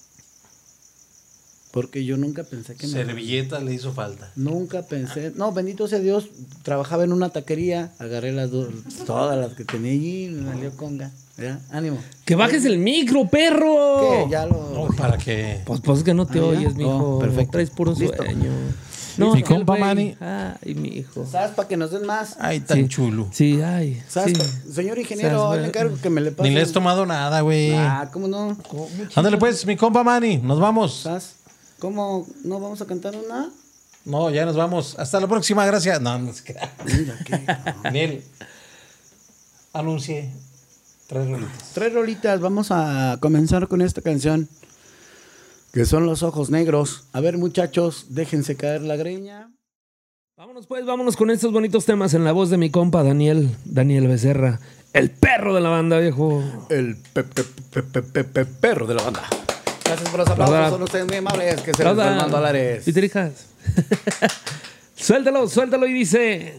Porque yo nunca pensé que me... Servilleta le hizo falta. Nunca pensé... No, bendito sea Dios, trabajaba en una taquería, agarré las dos, todas las que tenía allí, me salió conga. ¿Ya? Ánimo. ¡Que bajes el micro, perro! ¿Qué? Ya lo... No, para que. Pues, pues que no te Ah, oyes, mijo. Oh, perfecto. Traes puro Listo. sueño. Mi compa. Manny. Ay, mijo. ¿Sabes? Para que nos den más. Ay, tan Sí. chulo. Sí, ay. ¿Sabes? sí. Señor ingeniero, ¿Sabes, le encargo que me le pase. Ni le has tomado nada, güey. Ah, ¿cómo no? Ándale pues, mi compa Manny, nos vamos. ¿Sabes? ¿Cómo no vamos a cantar una? No, ya nos vamos. Hasta la próxima, gracias. No, no se crea. Mira, anuncie tres rolitas. Tres rolitas, vamos a comenzar con esta canción. Que son los ojos negros. A ver, muchachos, déjense caer la greña. Vámonos pues, vámonos con estos bonitos temas en la voz de mi compa Daniel, Daniel Becerra, el perro de la banda, viejo. El pe- pe- pe- pe- pe- pe- perro de la banda. Gracias por los aplausos, Hola. son ustedes muy amables. Que se les Hola. vuelvan dólares. Pitirijas. suéltalo, suéltalo y dice.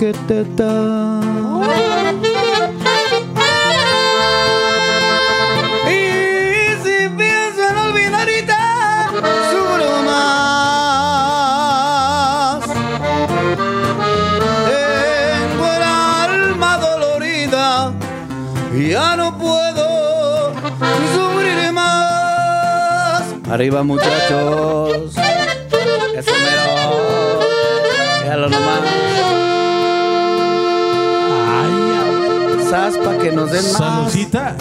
sufriendo chequeteta. Y si pienso en olvidarte, sufro más. Tengo el alma dolorida y ya no puedo sufrir más. Arriba muchachos. Sas pa' que nos den más. Salucita.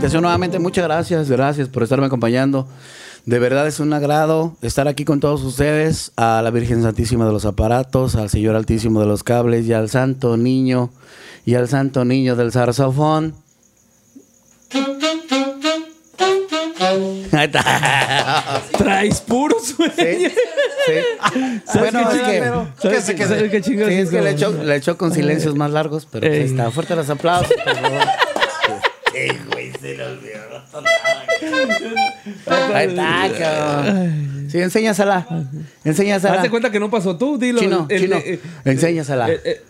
Invitación nuevamente. Muchas gracias, gracias por estarme acompañando. De verdad es un agrado estar aquí con todos ustedes, a la Virgen Santísima de los Aparatos, al Señor Altísimo de los Cables y al Santo Niño y al Santo Niño del está. Traes puro sueño. Sí, sí. ¿Sabes Bueno, qué es chinga- que- ¿Sabes se qué- quede. sabes qué chingas Sí, es que hizo? le echo con silencios más largos, pero pues ahí está. Fuerte los aplausos, por favor. Sí, güey, se le olvidó. Ahí está, cabrón. Sí, enséñasela. Enséñasela. Hazte cuenta que no pasó tú, dilo. Chino, El- chino. eh, Enséñasela. eh, eh,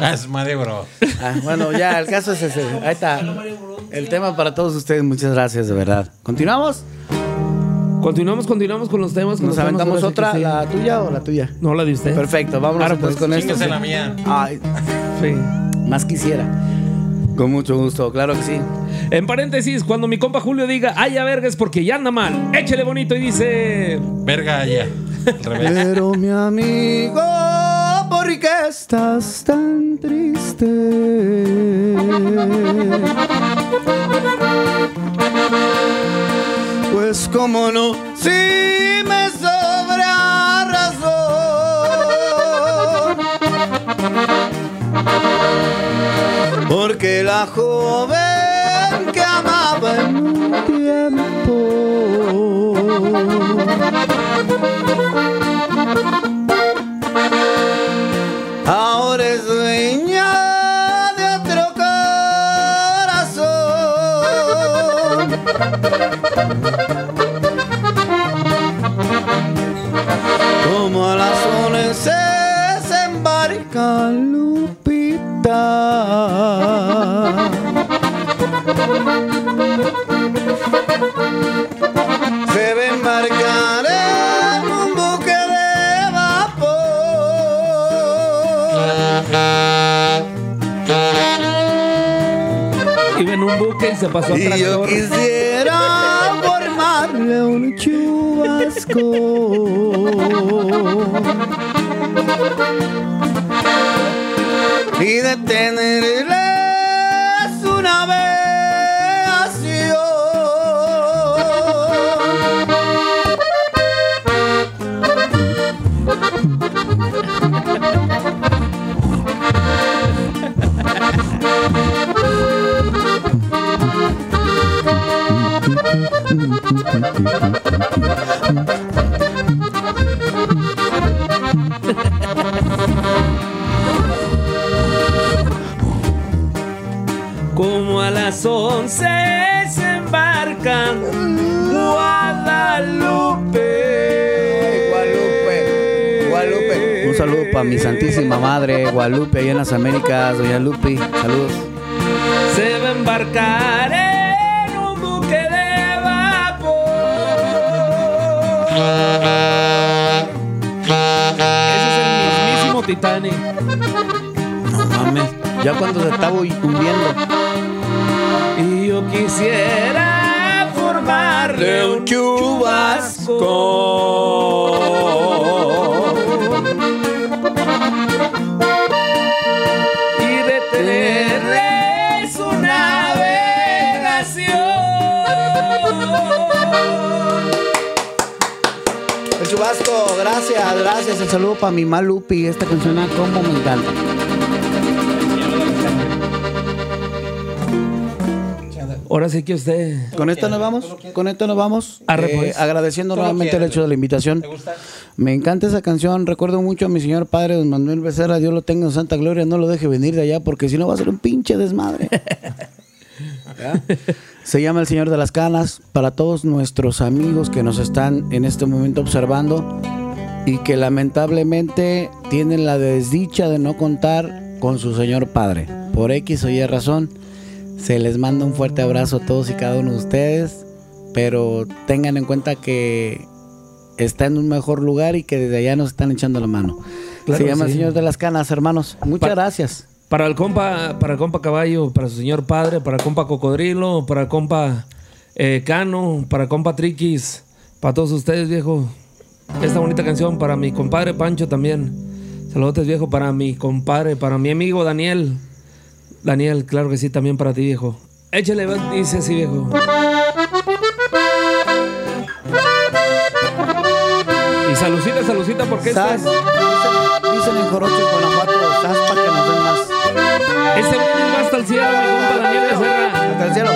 Ah, es Mario Bro. Ah, bueno, ya, el caso es ese. Ahí está. El tema para todos ustedes. Muchas gracias, de verdad. ¿Continuamos? Continuamos, continuamos con los temas. con ¿Nos los temas, aventamos que otra? sí. ¿La tuya o la tuya? No, la de usted. Perfecto, vámonos Claro, pues, con esto. La mía. Ay, Sí. más quisiera. Con mucho gusto, claro que sí. En paréntesis, cuando mi compa Julio diga, ay, a verga, es porque ya anda mal. Échele bonito y dice. Verga revés. Pero mi amigo, ¿por qué estás tan triste? Pues como no, si me sobra razón. Porque la joven que amaba en un tiempo un buque y se pasó a Y yo quisiera formarle un chubasco y detenerle su navegación. Como a las once se embarca Guadalupe. Guadalupe, Guadalupe. Un saludo para mi santísima madre, Guadalupe, allá en las Américas, doña Lupe. Saludos. Se va a embarcar Titanic. No mames. Ya cuando se estaba hundiendo. Y yo quisiera formarle un chubasco Gracias, gracias. El saludo para mi Malupi. Esta canción, ah, como me encanta. Ahora sí que usted. Con esto nos vamos, con esto nos vamos. Arre, Eh, pues. agradeciendo nuevamente el hecho de la invitación. Me encanta esa canción. Recuerdo mucho a mi señor padre, don Manuel Becerra. Dios lo tenga en Santa Gloria. No lo deje venir de allá porque si no va a ser un pinche desmadre. ¿Ya? Se llama El Señor de las Canas. Para todos nuestros amigos que nos están en este momento observando y que lamentablemente tienen la desdicha de no contar con su señor padre. Por X o Y razón. Se les manda un fuerte abrazo a todos y cada uno de ustedes, pero tengan en cuenta que está en un mejor lugar y que desde allá nos están echando la mano. Claro Se llama el. Señor de las Canas, hermanos. Muchas Pa- gracias. Para el compa, para el compa caballo, para su señor padre, para el compa cocodrilo, para el compa eh, cano, para el compa triquis, para todos ustedes, viejo. Esta bonita canción para mi compadre Pancho también. Saludos, viejo, para mi compadre, para mi amigo Daniel. Daniel, claro que sí, también para ti, viejo. Échale, dice así, viejo. Y salucita, salucita, porque este, Sas, dicen, dicen en Jorocho, Guanajuato, sas para que nos den más. Este va hasta el cielo, mi compa Daniel Becerra. Hasta el cielo.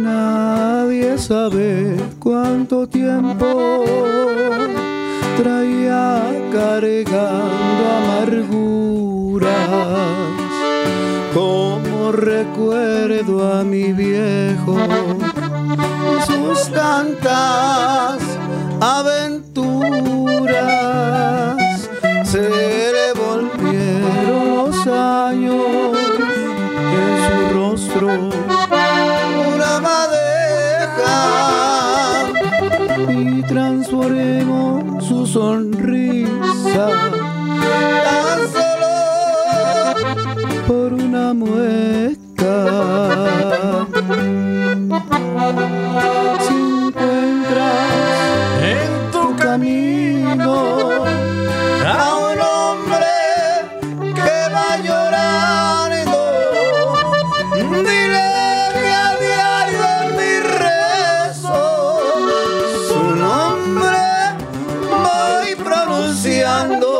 Nadie sabe cuánto tiempo traía cargando amarguras recuerdo a mi viejo. Sus tantas aventuras se le volvieron los años en su rostro una madeja y transformó su sonrisa si encuentras en tu camino a un hombre que va llorando, dile que a diario en mi rezo su nombre voy pronunciando.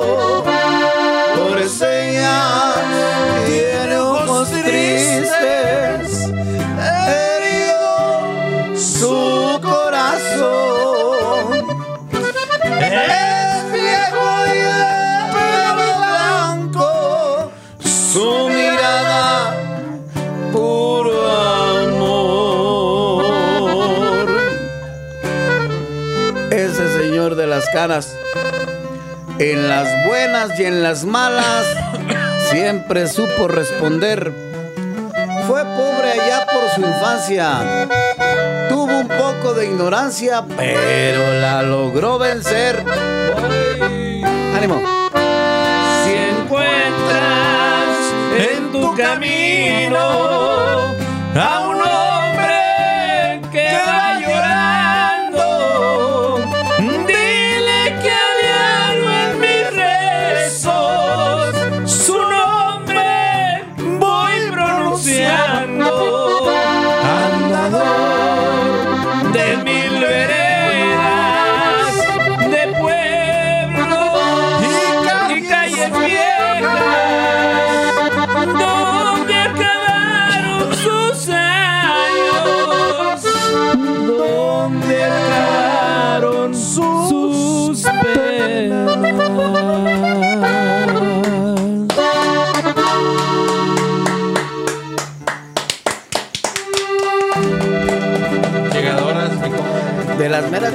En las buenas y en las malas siempre supo responder. Fue pobre allá por su infancia. Tuvo un poco de ignorancia, pero la logró vencer. Ánimo. Si encuentras en tu camino a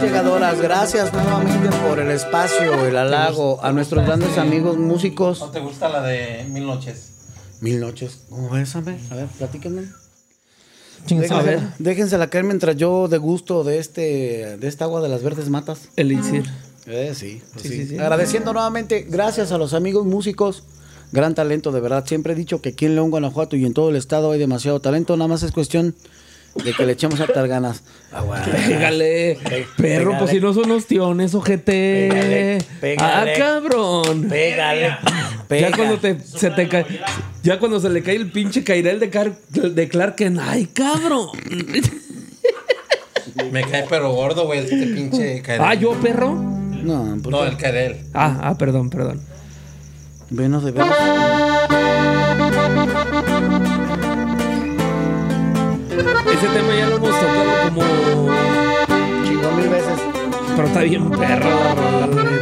llegadoras, gracias nuevamente por el espacio, el halago, a nuestros grandes amigos músicos. ¿No te gusta la de Mil Noches? Mil noches. ¿Cómo ves, hombre? A ver, platíquenme. A ver. Déjensela, déjensela caer mientras yo degusto de este de esta agua de las verdes matas. Elixir. Eh, sí, pues Sí, sí. sí, sí. Agradeciendo nuevamente, gracias a los amigos músicos. Gran talento, de verdad. Siempre he dicho que aquí en León, Guanajuato y en todo el estado hay demasiado talento. Nada más es cuestión de que le echemos hartas ganas. Ah, bueno. Pégale, perro, pues si no son ostiones, ojete. Pégale, pégale. Ah, cabrón. Pégale. Ya cuando te, se te cae, ya cuando se le cae el pinche cairel de, Car- de Clark Kent, ay, cabrón. Me cae pero gordo, güey, este pinche Kairel. Ah, yo, perro. No, ¿por No, el Kairel. Ah, ah, perdón, perdón. Venos de veras. Ese tema ya lo hemos tocado como. Chingo mil veces. Pero está bien perro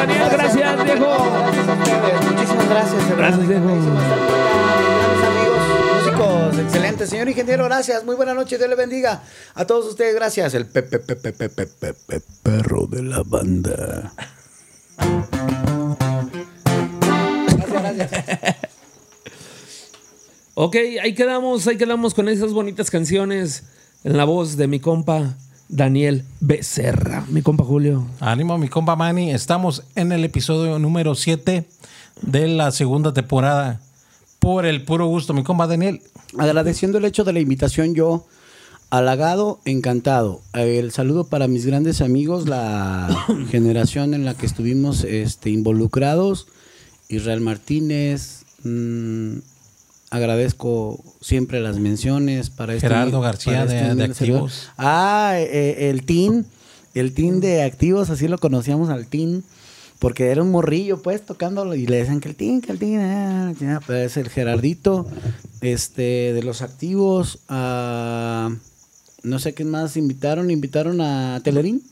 Daniel, gracias, ustedes. Muchísimas gracias. verdad. Gracias, grandes amigos, músicos, excelente. Señor ingeniero, gracias. Muy buena noche. Dios le bendiga. A todos ustedes, gracias. El pepe, pepe, pepe, pepe, pepe, perro de la banda. Gracias, gracias. Ok, ahí quedamos, ahí quedamos con esas bonitas canciones en la voz de mi compa Daniel Becerra. Mi compa Julio. Ánimo, mi compa Manny. Estamos en el episodio número 7 de la segunda temporada. Por el puro gusto, mi compa Daniel. Agradeciendo el hecho de la invitación, yo halagado, encantado. El saludo para mis grandes amigos, la generación en la que estuvimos este, involucrados. Israel Martínez. mm, agradezco siempre las menciones para este Gerardo García para de- de. Activos. Ah, eh, el team, el team de activos, así lo conocíamos al team. Porque era un morrillo, pues, tocándolo y le decían que el team, que el team, ah, pues, es el Gerardito, este, de los activos, a, no sé qué más invitaron, invitaron a Telerín,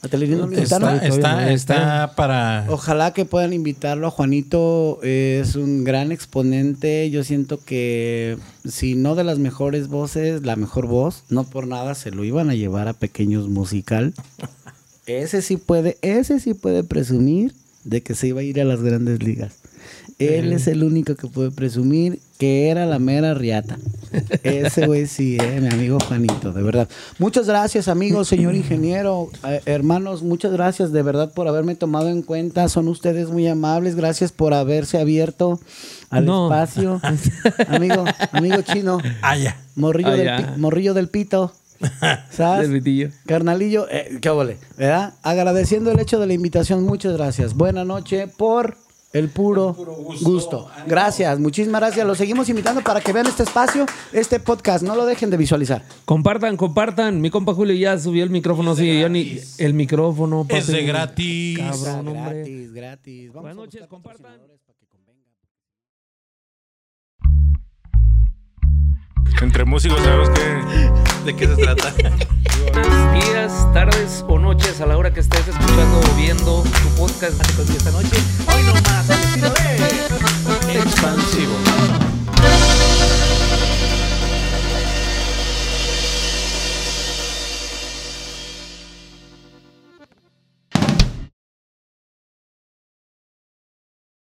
a Telerín no lo invitaron. Está, está, todavía no está para. Ojalá que puedan invitarlo a Juanito, es un gran exponente, yo siento que si no de las mejores voces, la mejor voz, no por nada se lo iban a llevar a Pequeños Musical. Ese sí puede, ese sí puede presumir de que se iba a ir a las grandes ligas. Él es el único que puede presumir que era la mera riata. Ese güey sí, eh, mi amigo Juanito, de verdad. Muchas gracias, amigos, señor ingeniero, eh, hermanos, muchas gracias de verdad por haberme tomado en cuenta. Son ustedes muy amables. Gracias por haberse abierto al No. espacio. amigo, amigo chino, Ah, ya. morrillo, Ah, del, morrillo del pito. ¿Sabes? Del. Carnalillo, eh, qué ole, ¿verdad? Agradeciendo el hecho de la invitación, muchas gracias. Buena noche por el puro, gusto. Gracias, muchísimas gracias. Los seguimos invitando para que vean este espacio, este podcast. No lo dejen de visualizar. Compartan, compartan. Mi compa Julio ya subió el micrófono. Sí, yo ni. El micrófono. Es papi. de gratis. Cabrón, hombre. gratis, gratis. Vamos Buenas noches, compartan. Entre músicos sabemos que... de qué se trata. Buenos días, tardes o noches a la hora que estés escuchando o viendo tu podcast. Hace con esta noche. Hoy nomás, al estilo de... Expansivo.